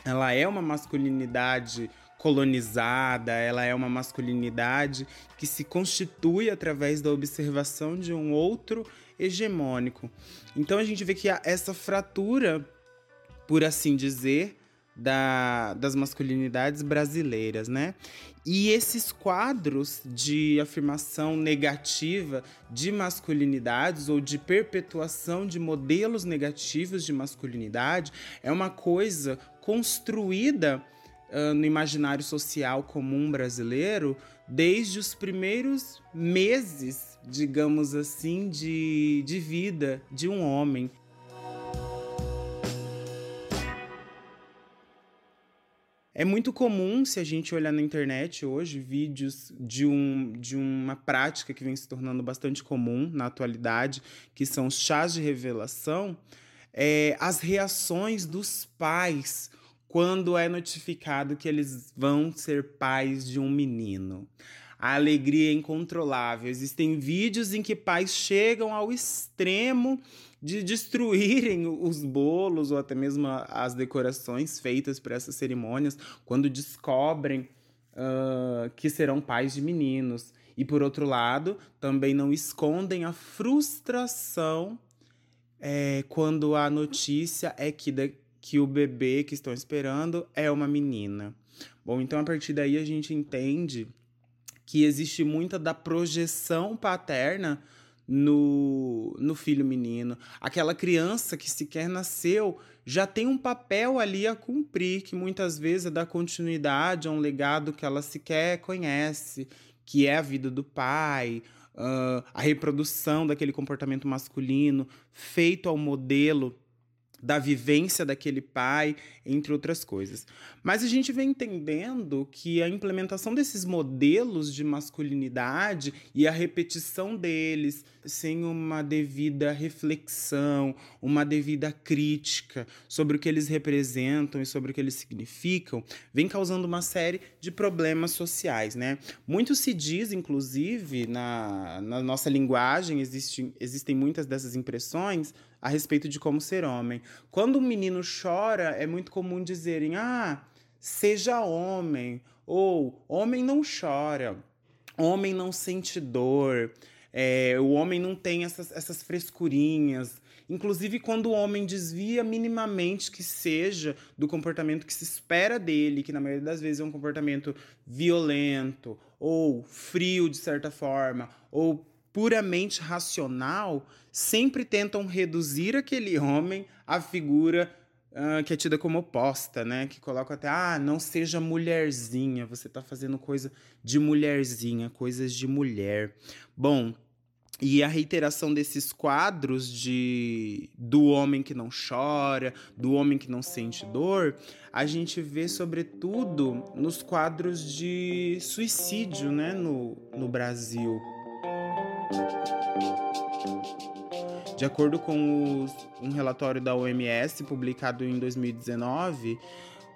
S5: Ela é uma masculinidade colonizada, ela é uma masculinidade que se constitui através da observação de um outro hegemônico. Então a gente vê que essa fratura, por assim dizer, da, das masculinidades brasileiras, né? E esses quadros de afirmação negativa de masculinidades ou de perpetuação de modelos negativos de masculinidade é uma coisa construída uh, no imaginário social comum brasileiro desde os primeiros meses, digamos assim, de, de vida de um homem. É muito comum, se a gente olhar na internet hoje, vídeos de, um, de uma prática que vem se tornando bastante comum na atualidade, que são os chás de revelação, é, as reações dos pais quando é notificado que eles vão ser pais de um menino. A alegria é incontrolável. Existem vídeos em que pais chegam ao extremo de destruírem os bolos ou até mesmo as decorações feitas para essas cerimônias quando descobrem uh, que serão pais de meninos. E por outro lado, também não escondem a frustração é, quando a notícia é que, de, que o bebê que estão esperando é uma menina. Bom, então a partir daí a gente entende que existe muita da projeção paterna no, no filho menino. Aquela criança que sequer nasceu já tem um papel ali a cumprir, que muitas vezes é dar continuidade a um legado que ela sequer conhece, que é a vida do pai, uh, a reprodução daquele comportamento masculino feito ao modelo da vivência daquele pai, entre outras coisas. Mas a gente vem entendendo que a implementação desses modelos de masculinidade e a repetição deles sem uma devida reflexão, uma devida crítica sobre o que eles representam e sobre o que eles significam, vem causando uma série de problemas sociais, né? Muito se diz, inclusive, na, na nossa linguagem, existe, existem muitas dessas impressões a respeito de como ser homem. Quando um menino chora, é muito comum dizerem: ah, seja homem, ou homem não chora, homem não sente dor. É, o homem não tem essas, essas frescurinhas. Inclusive, quando o homem desvia minimamente que seja do comportamento que se espera dele, que na maioria das vezes é um comportamento violento, ou frio de certa forma, ou puramente racional, sempre tentam reduzir aquele homem à figura uh, que é tida como oposta, né? Que coloca até, ah, não seja mulherzinha, você tá fazendo coisa de mulherzinha, coisas de mulher. Bom, e a reiteração desses quadros de do homem que não chora, do homem que não sente dor, a gente vê sobretudo nos quadros de suicídio, né, no, no Brasil. De acordo com os, um relatório da OMS publicado em 2019,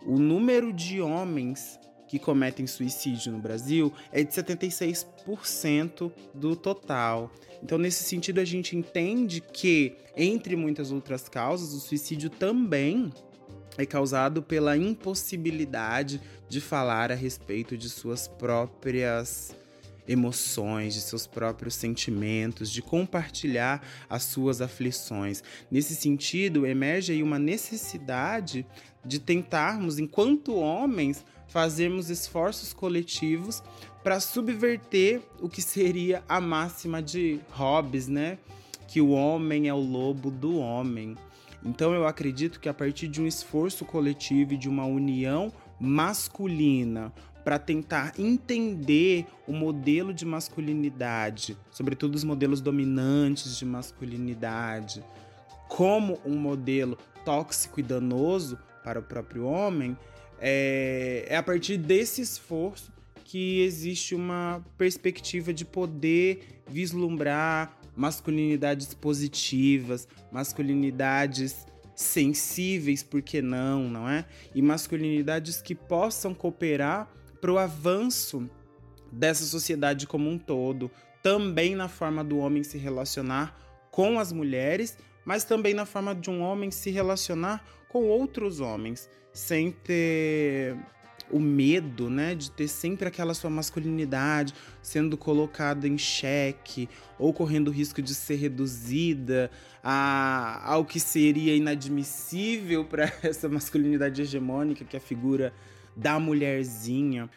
S5: o número de homens que cometem suicídio no Brasil é de 76% do total. Então, nesse sentido, a gente entende que, entre muitas outras causas, o suicídio também é causado pela impossibilidade de falar a respeito de suas próprias emoções, de seus próprios sentimentos, de compartilhar as suas aflições. Nesse sentido, emerge aí uma necessidade de tentarmos, enquanto homens, fazermos esforços coletivos para subverter o que seria a máxima de Hobbes, né? Que o homem é o lobo do homem. Então eu acredito que a partir de um esforço coletivo e de uma união masculina para tentar entender o modelo de masculinidade, sobretudo os modelos dominantes de masculinidade, como um modelo tóxico e danoso para o próprio homem, é, é a partir desse esforço que existe uma perspectiva de poder vislumbrar masculinidades positivas, masculinidades sensíveis, por que não, não é? E masculinidades que possam cooperar para o avanço dessa sociedade como um todo, também na forma do homem se relacionar com as mulheres, mas também na forma de um homem se relacionar com outros homens, sem ter o medo, né, de ter sempre aquela sua masculinidade sendo colocada em xeque ou correndo o risco de ser reduzida a, ao que seria inadmissível para essa masculinidade hegemônica que a figura da mulherzinha.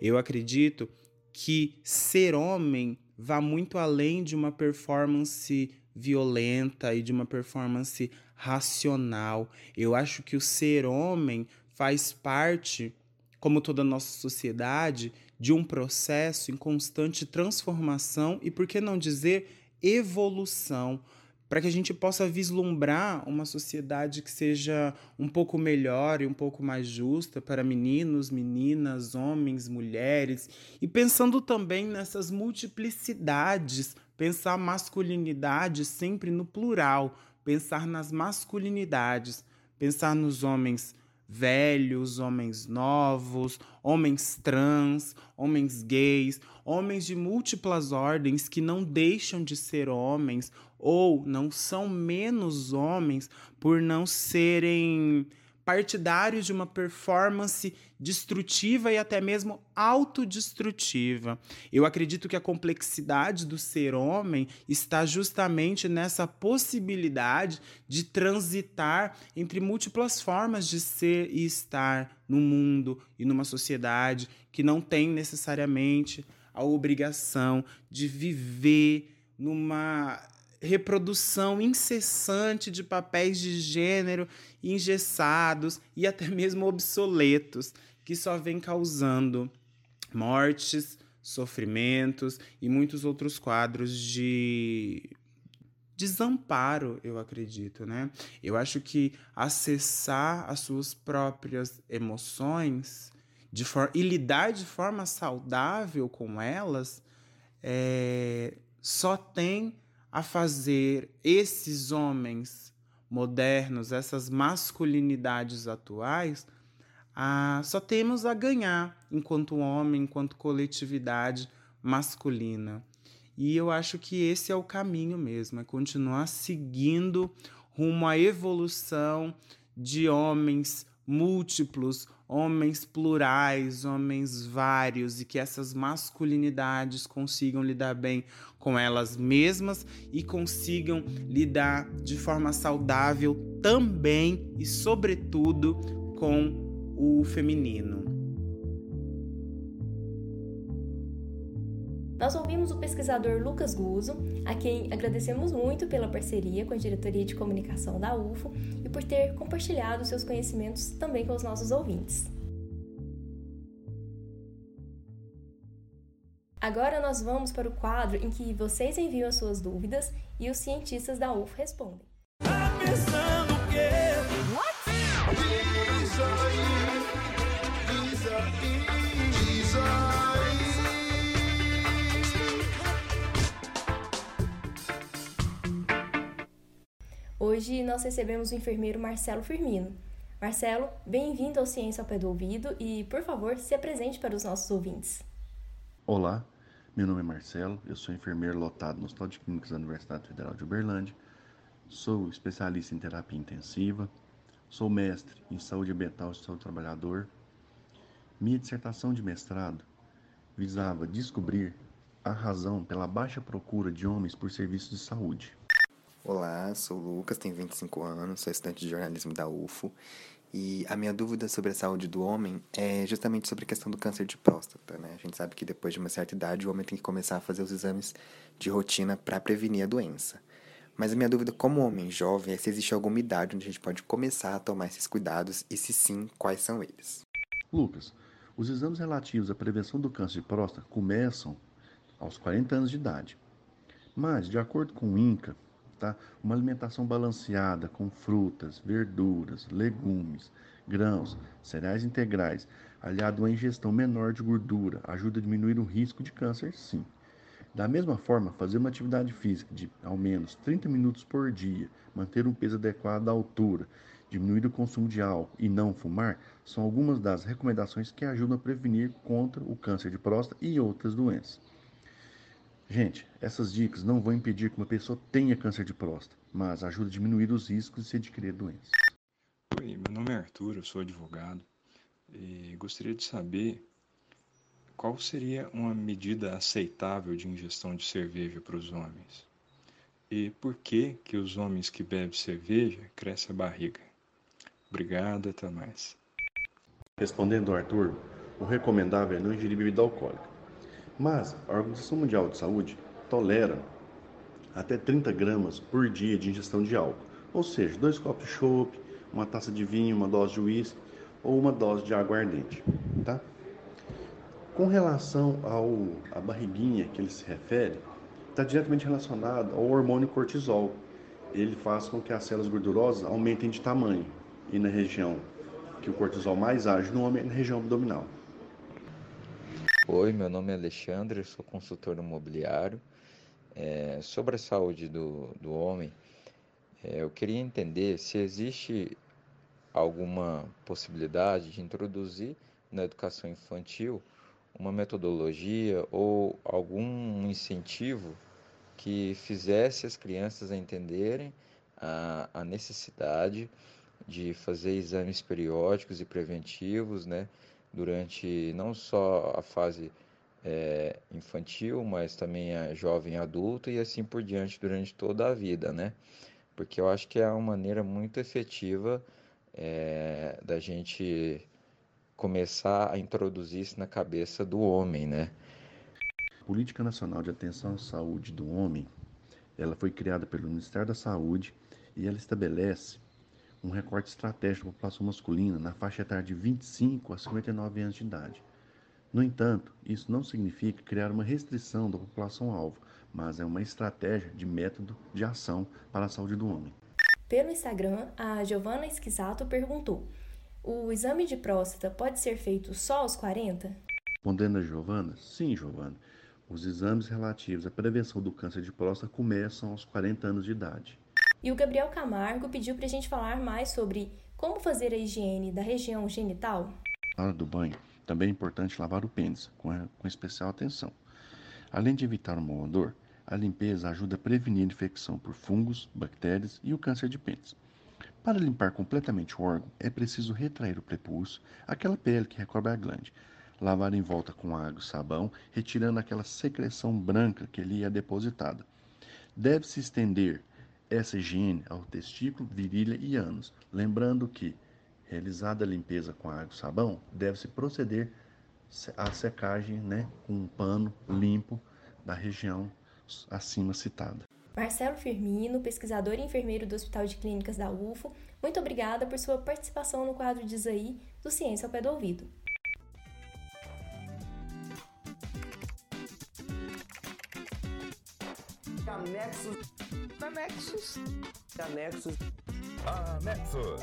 S5: Eu acredito que ser homem vá muito além de uma performance violenta e de uma performance racional. Eu acho que o ser homem faz parte, como toda a nossa sociedade, de um processo em constante transformação e, por que não dizer, evolução para que a gente possa vislumbrar uma sociedade que seja um pouco melhor e um pouco mais justa para meninos, meninas, homens, mulheres, e pensando também nessas multiplicidades, pensar a masculinidade sempre no plural, pensar nas masculinidades, pensar nos homens velhos, homens novos, homens trans, homens gays, homens de múltiplas ordens que não deixam de ser homens ou não são menos homens por não serem partidários de uma performance destrutiva e até mesmo autodestrutiva. Eu acredito que a complexidade do ser homem está justamente nessa possibilidade de transitar entre múltiplas formas de ser e estar no mundo e numa sociedade que não tem necessariamente a obrigação de viver numa reprodução incessante de papéis de gênero engessados e até mesmo obsoletos, que só vem causando mortes, sofrimentos e muitos outros quadros de desamparo, eu acredito, né? Eu acho que acessar as suas próprias emoções de e lidar de forma saudável com elas é, só tem a fazer esses homens modernos, essas masculinidades atuais, ah, só temos a ganhar enquanto homem, enquanto coletividade masculina. E eu acho que esse é o caminho mesmo, é continuar seguindo rumo à evolução de homens múltiplos, homens plurais, homens vários e que essas masculinidades consigam lidar bem com elas mesmas e consigam lidar de forma saudável também e, sobretudo, com o feminino.
S1: Nós ouvimos o pesquisador Lucas Guzzo, a quem agradecemos muito pela parceria com a Diretoria de Comunicação da UFO e por ter compartilhado seus conhecimentos também com os nossos ouvintes. Agora nós vamos para o quadro em que vocês enviam as suas dúvidas e os cientistas da UFO respondem. Hoje nós recebemos o enfermeiro Marcelo Firmino. Marcelo, bem-vindo ao Ciência ao Pé do Ouvido e, por favor, se apresente para os nossos ouvintes.
S6: Olá, meu nome é Marcelo, eu sou enfermeiro lotado no Hospital de Clínicas da Universidade Federal de Uberlândia, sou especialista em terapia intensiva, sou mestre em saúde ambiental e saúde do trabalhador. Minha dissertação de mestrado visava descobrir a razão pela baixa procura de homens por serviços de saúde.
S7: Olá, sou o Lucas, tenho 25 anos, sou estudante de jornalismo da UFO e a minha dúvida sobre a saúde do homem é justamente sobre a questão do câncer de próstata, né? A gente sabe que depois de uma certa idade o homem tem que começar a fazer os exames de rotina para prevenir a doença. Mas a minha dúvida como homem jovem é se existe alguma idade onde a gente pode começar a tomar esses cuidados e se sim, quais são eles.
S6: Lucas, os exames relativos à prevenção do câncer de próstata começam aos 40 anos de idade. Mas, de acordo com o INCA, Tá? Uma alimentação balanceada com frutas, verduras, legumes, grãos, cereais integrais, aliado a uma ingestão menor de gordura, ajuda a diminuir o risco de câncer, sim. Da mesma forma, fazer uma atividade física de ao menos 30 minutos por dia, manter um peso adequado à altura, diminuir o consumo de álcool e não fumar são algumas das recomendações que ajudam a prevenir contra o câncer de próstata e outras doenças. Gente, essas dicas não vão impedir que uma pessoa tenha câncer de próstata, mas ajudam a diminuir os riscos de se adquirir doenças.
S8: Oi, meu nome é Arthur, eu sou advogado e gostaria de saber qual seria uma medida aceitável de ingestão de cerveja para os homens? E por que que os homens que bebem cerveja crescem a barriga? Obrigado, até mais.
S6: Respondendo ao Arthur, o recomendável é não ingerir bebida alcoólica. Mas a Organização Mundial de Saúde tolera até 30 gramas por dia de ingestão de álcool, ou seja, dois copos de chopp, uma taça de vinho, uma dose de uísque ou uma dose de aguardente, tá? Com relação ao a barriguinha que ele se refere, está diretamente relacionado ao hormônio cortisol. Ele faz com que as células gordurosas aumentem de tamanho e na região que o cortisol mais age no homem é na região abdominal.
S9: Oi, meu nome é Alexandre, sou consultor imobiliário. É, sobre a saúde do, do homem, é, eu queria entender se existe alguma possibilidade de introduzir na educação infantil uma metodologia ou algum incentivo que fizesse as crianças entenderem a, a necessidade de fazer exames periódicos e preventivos, né, durante não só a fase é, infantil, mas também a jovem adulta e assim por diante durante toda a vida, né? Porque eu acho que é uma maneira muito efetiva é, da gente começar a introduzir isso na cabeça do homem, né?
S6: Política Nacional de Atenção à Saúde do Homem, ela foi criada pelo Ministério da Saúde e ela estabelece um recorte estratégico da população masculina na faixa etária de 25 a 59 anos de idade. No entanto, isso não significa criar uma restrição da população-alvo, mas é uma estratégia de método de ação para a saúde do homem.
S1: Pelo Instagram, a Giovanna Esquisato perguntou: o exame de próstata pode ser feito só aos 40?
S6: Respondendo a Giovana, sim, Giovana. Os exames relativos à prevenção do câncer de próstata começam aos 40 anos de idade.
S1: E o Gabriel Camargo pediu para a gente falar mais sobre como fazer a higiene da região genital.
S6: Na hora do banho, também é importante lavar o pênis, com, com especial atenção. Além de evitar o mau odor, a limpeza ajuda a prevenir a infecção por fungos, bactérias e o câncer de pênis. Para limpar completamente o órgão, é preciso retrair o prepúcio, aquela pele que recobre a glande, lavar em volta com água e sabão, retirando aquela secreção branca que ali é depositada. Deve-se estender essa higiene ao testículo, virilha e ânus, lembrando que, realizada a limpeza com água e sabão, deve-se proceder à secagem né, com um pano limpo da região acima citada.
S1: Marcelo Firmino, pesquisador e enfermeiro do Hospital de Clínicas da UFO, muito obrigada por sua participação no quadro Diz aí do Ciência ao Pé do Ouvido.
S10: Anexos. Anexos. Anexos.
S2: Anexos.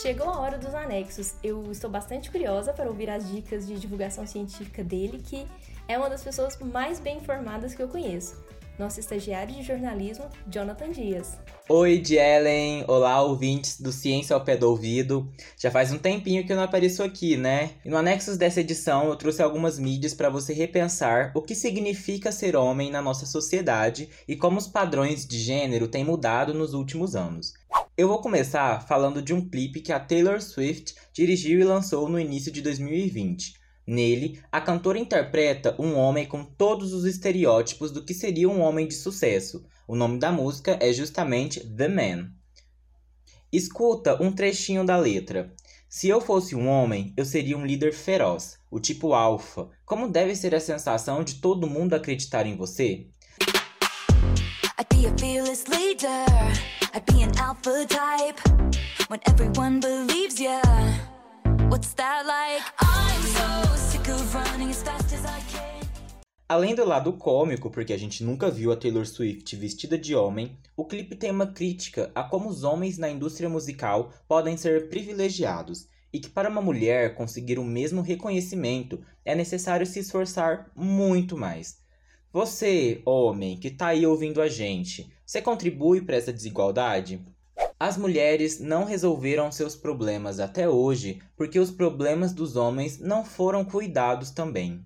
S1: Chegou a hora dos anexos. Eu estou bastante curiosa para ouvir as dicas de divulgação científica dele, que é uma das pessoas mais bem informadas que eu conheço nosso estagiário de jornalismo, Jonathan Dias.
S4: Oi, Jelen! Olá, ouvintes do Ciência ao Pé do Ouvido. Já faz um tempinho que eu não apareço aqui, né? E no anexo dessa edição eu trouxe algumas mídias para você repensar o que significa ser homem na nossa sociedade e como os padrões de gênero têm mudado nos últimos anos. Eu vou começar falando de um clipe que a Taylor Swift dirigiu e lançou no início de 2020. Nele, a cantora interpreta um homem com todos os estereótipos do que seria um homem de sucesso. O nome da música é justamente The Man. Escuta um trechinho da letra. Se eu fosse um homem, eu seria um líder feroz, o tipo alfa. Como deve ser a sensação de todo mundo acreditar em você? I'd be a. Além do lado cômico, porque a gente nunca viu a Taylor Swift vestida de homem, o clipe tem uma crítica a como os homens na indústria musical podem ser privilegiados e que para uma mulher conseguir o mesmo reconhecimento é necessário se esforçar muito mais. Você, homem, que tá aí ouvindo a gente, você contribui para essa desigualdade? As mulheres não resolveram seus problemas até hoje porque os problemas dos homens não foram cuidados também.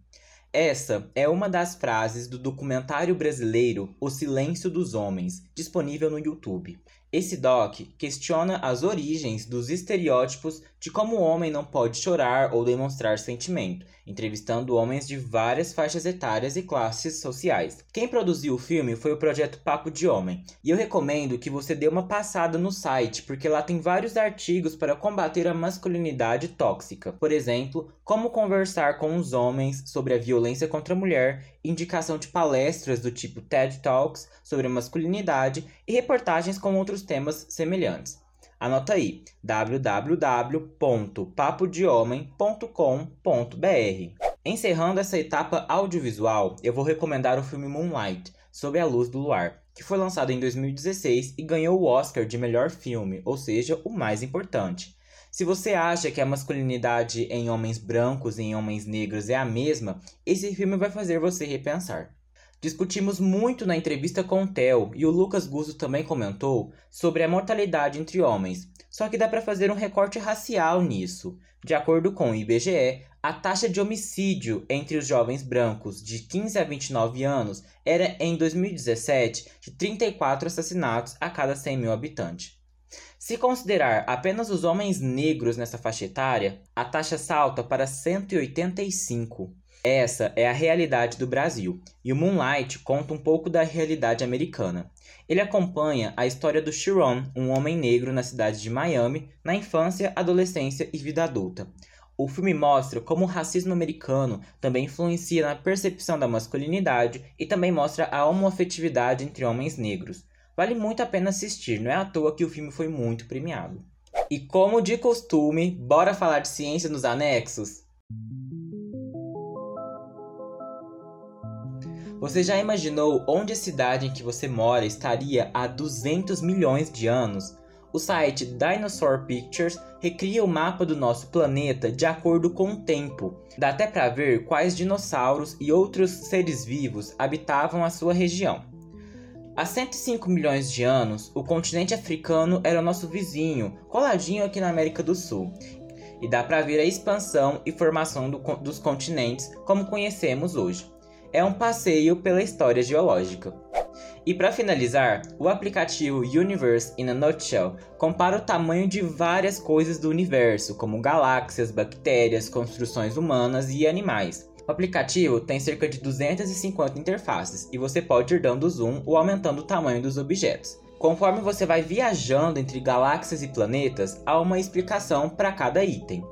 S4: Essa é uma das frases do documentário brasileiro O Silêncio dos Homens, disponível no YouTube. Esse doc questiona as origens dos estereótipos de como o homem não pode chorar ou demonstrar sentimento, entrevistando homens de várias faixas etárias e classes sociais. Quem produziu o filme foi o projeto Papo de Homem, e eu recomendo que você dê uma passada no site, porque lá tem vários artigos para combater a masculinidade tóxica. Por exemplo, como conversar com os homens sobre a violência contra a mulher, indicação de palestras do tipo TED Talks sobre masculinidade e reportagens com outros temas semelhantes. Anota aí: www.papodehomem.com.br. Encerrando essa etapa audiovisual, eu vou recomendar o filme Moonlight, Sob a Luz do Luar, que foi lançado em 2016 e ganhou o Oscar de melhor filme, ou seja, o mais importante. Se você acha que a masculinidade em homens brancos e em homens negros é a mesma, esse filme vai fazer você repensar. Discutimos muito na entrevista com o Theo e o Lucas Gusto também comentou sobre a mortalidade entre homens, só que dá para fazer um recorte racial nisso. De acordo com o IBGE, a taxa de homicídio entre os jovens brancos de 15 a 29 anos era em 2017 de 34 assassinatos a cada 100 mil habitantes. Se considerar apenas os homens negros nessa faixa etária, a taxa salta para 185. Essa é a realidade do Brasil, e o Moonlight conta um pouco da realidade americana. Ele acompanha a história do Sharon, um homem negro na cidade de Miami, na infância, adolescência e vida adulta. O filme mostra como o racismo americano também influencia na percepção da masculinidade e também mostra a homoafetividade entre homens negros. Vale muito a pena assistir, não é à toa que o filme foi muito premiado. E como de costume, bora falar de ciência nos anexos? Você já imaginou onde a cidade em que você mora estaria há 200 milhões de anos? O site Dinosaur Pictures recria o mapa do nosso planeta de acordo com o tempo. Dá até para ver quais dinossauros e outros seres vivos habitavam a sua região. Há 105 milhões de anos, o continente africano era nosso vizinho, coladinho aqui na América do Sul. E dá para ver a expansão e formação do, dos continentes como conhecemos hoje é um passeio pela história geológica. E para finalizar, o aplicativo Universe in a Nutshell compara o tamanho de várias coisas do universo, como galáxias, bactérias, construções humanas e animais. O aplicativo tem cerca de 250 interfaces e você pode ir dando zoom ou aumentando o tamanho dos objetos. Conforme você vai viajando entre galáxias e planetas, há uma explicação para cada item.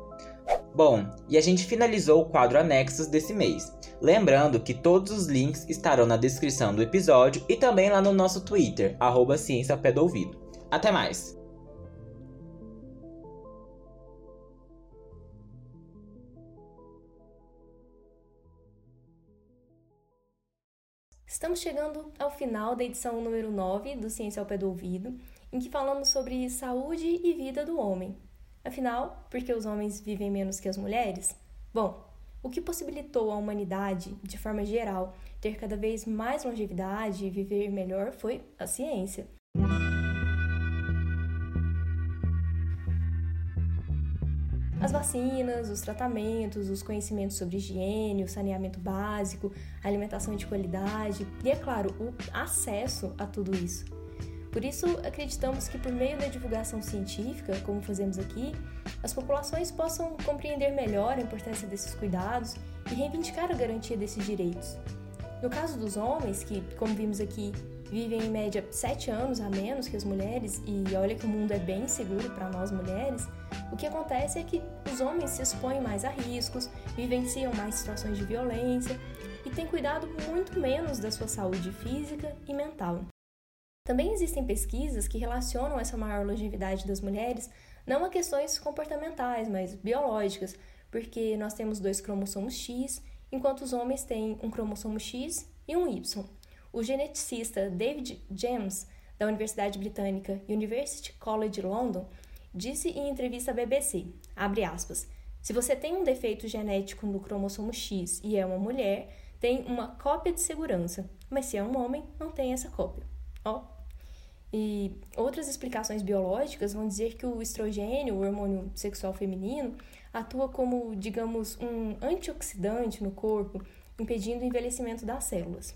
S4: Bom, e a gente finalizou o quadro anexos desse mês. Lembrando que todos os links estarão na descrição do episódio e também lá no nosso Twitter, arroba Ciência Pé do Ouvido. Até mais!
S1: Estamos chegando ao final da edição número 9 do Ciência ao Pé do Ouvido, em que falamos sobre saúde e vida do homem. Afinal, por que os homens vivem menos que as mulheres? Bom, o que possibilitou à humanidade, de forma geral, ter cada vez mais longevidade e viver melhor foi a ciência. As vacinas, os tratamentos, os conhecimentos sobre higiene, o saneamento básico, alimentação de qualidade e, é claro, o acesso a tudo isso. Por isso, acreditamos que por meio da divulgação científica, como fazemos aqui, as populações possam compreender melhor a importância desses cuidados e reivindicar a garantia desses direitos. No caso dos homens, que, como vimos aqui, vivem em média 7 anos a menos que as mulheres, e olha que o mundo é bem seguro para nós mulheres, o que acontece é que os homens se expõem mais a riscos, vivenciam mais situações de violência e têm cuidado muito menos da sua saúde física e mental. Também existem pesquisas que relacionam essa maior longevidade das mulheres não a questões comportamentais, mas biológicas, porque nós temos dois cromossomos X, enquanto os homens têm um cromossomo X e um Y. O geneticista David James, da Universidade Britânica University College London, disse em entrevista à BBC, aspas, se você tem um defeito genético no cromossomo X e é uma mulher, tem uma cópia de segurança, mas se é um homem, não tem essa cópia. Ó. E outras explicações biológicas vão dizer que o estrogênio, o hormônio sexual feminino, atua como, digamos, um antioxidante no corpo, impedindo o envelhecimento das células.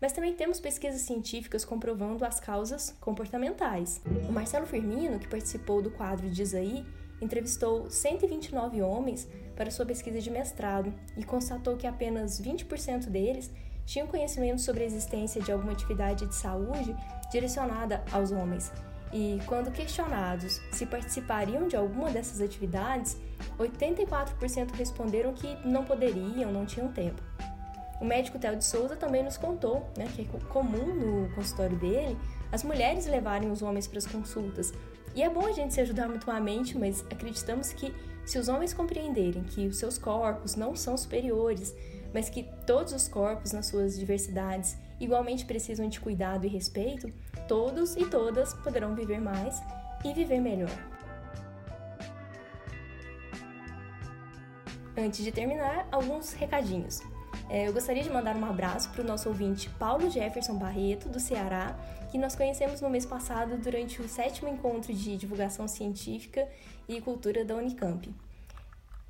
S1: Mas também temos pesquisas científicas comprovando as causas comportamentais. O Marcelo Firmino, que participou do quadro Diz Aí, entrevistou 129 homens para sua pesquisa de mestrado e constatou que apenas 20% deles tinham conhecimento sobre a existência de alguma atividade de saúde direcionada aos homens. E quando questionados se participariam de alguma dessas atividades, 84% responderam que não poderiam, não tinham tempo. O médico Theo de Souza também nos contou né, que é comum no consultório dele as mulheres levarem os homens para as consultas. E é bom a gente se ajudar mutuamente, mas acreditamos que se os homens compreenderem que os seus corpos não são superiores, mas que todos os corpos, nas suas diversidades, igualmente precisam de cuidado e respeito, todos e todas poderão viver mais e viver melhor. Antes de terminar, alguns recadinhos. É, eu gostaria de mandar um abraço para o nosso ouvinte Paulo Jefferson Barreto, do Ceará, que nós conhecemos no mês passado durante o sétimo encontro de divulgação científica e cultura da Unicamp.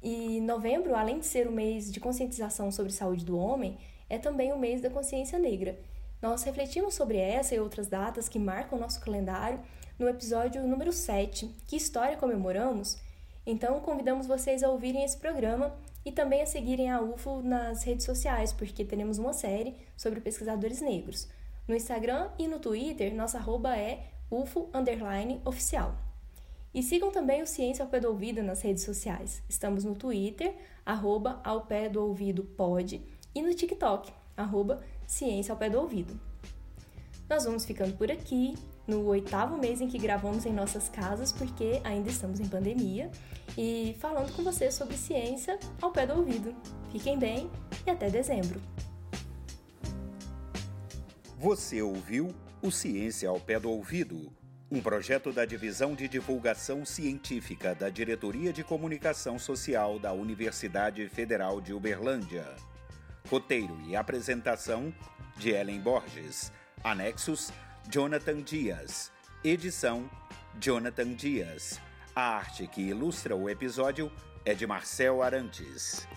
S1: E novembro, além de ser o mês de conscientização sobre saúde do homem, é também o mês da consciência negra. Nós refletimos sobre essa e outras datas que marcam o nosso calendário no episódio número 7, Que História Comemoramos? Então, convidamos vocês a ouvirem esse programa e também a seguirem a UFO nas redes sociais, porque teremos uma série sobre pesquisadores negros. No Instagram e no Twitter, nossa arroba é UFO oficial. E sigam também o Ciência ao Pé do Ouvido nas redes sociais. Estamos no Twitter, arroba ao pé do ouvido e no TikTok, arroba Ciência ao Pé do Ouvido. Nós vamos ficando por aqui, no oitavo mês em que gravamos em nossas casas, porque ainda estamos em pandemia, e falando com vocês sobre ciência ao pé do ouvido. Fiquem bem e até dezembro.
S11: Você ouviu o Ciência ao Pé do Ouvido, um projeto da Divisão de Divulgação Científica da Diretoria de Comunicação Social da Universidade Federal de Uberlândia. Roteiro e apresentação de Ellen Borges. Anexos Jonathan Dias. Edição Jonathan Dias. A arte que ilustra o episódio é de Marcel Arantes.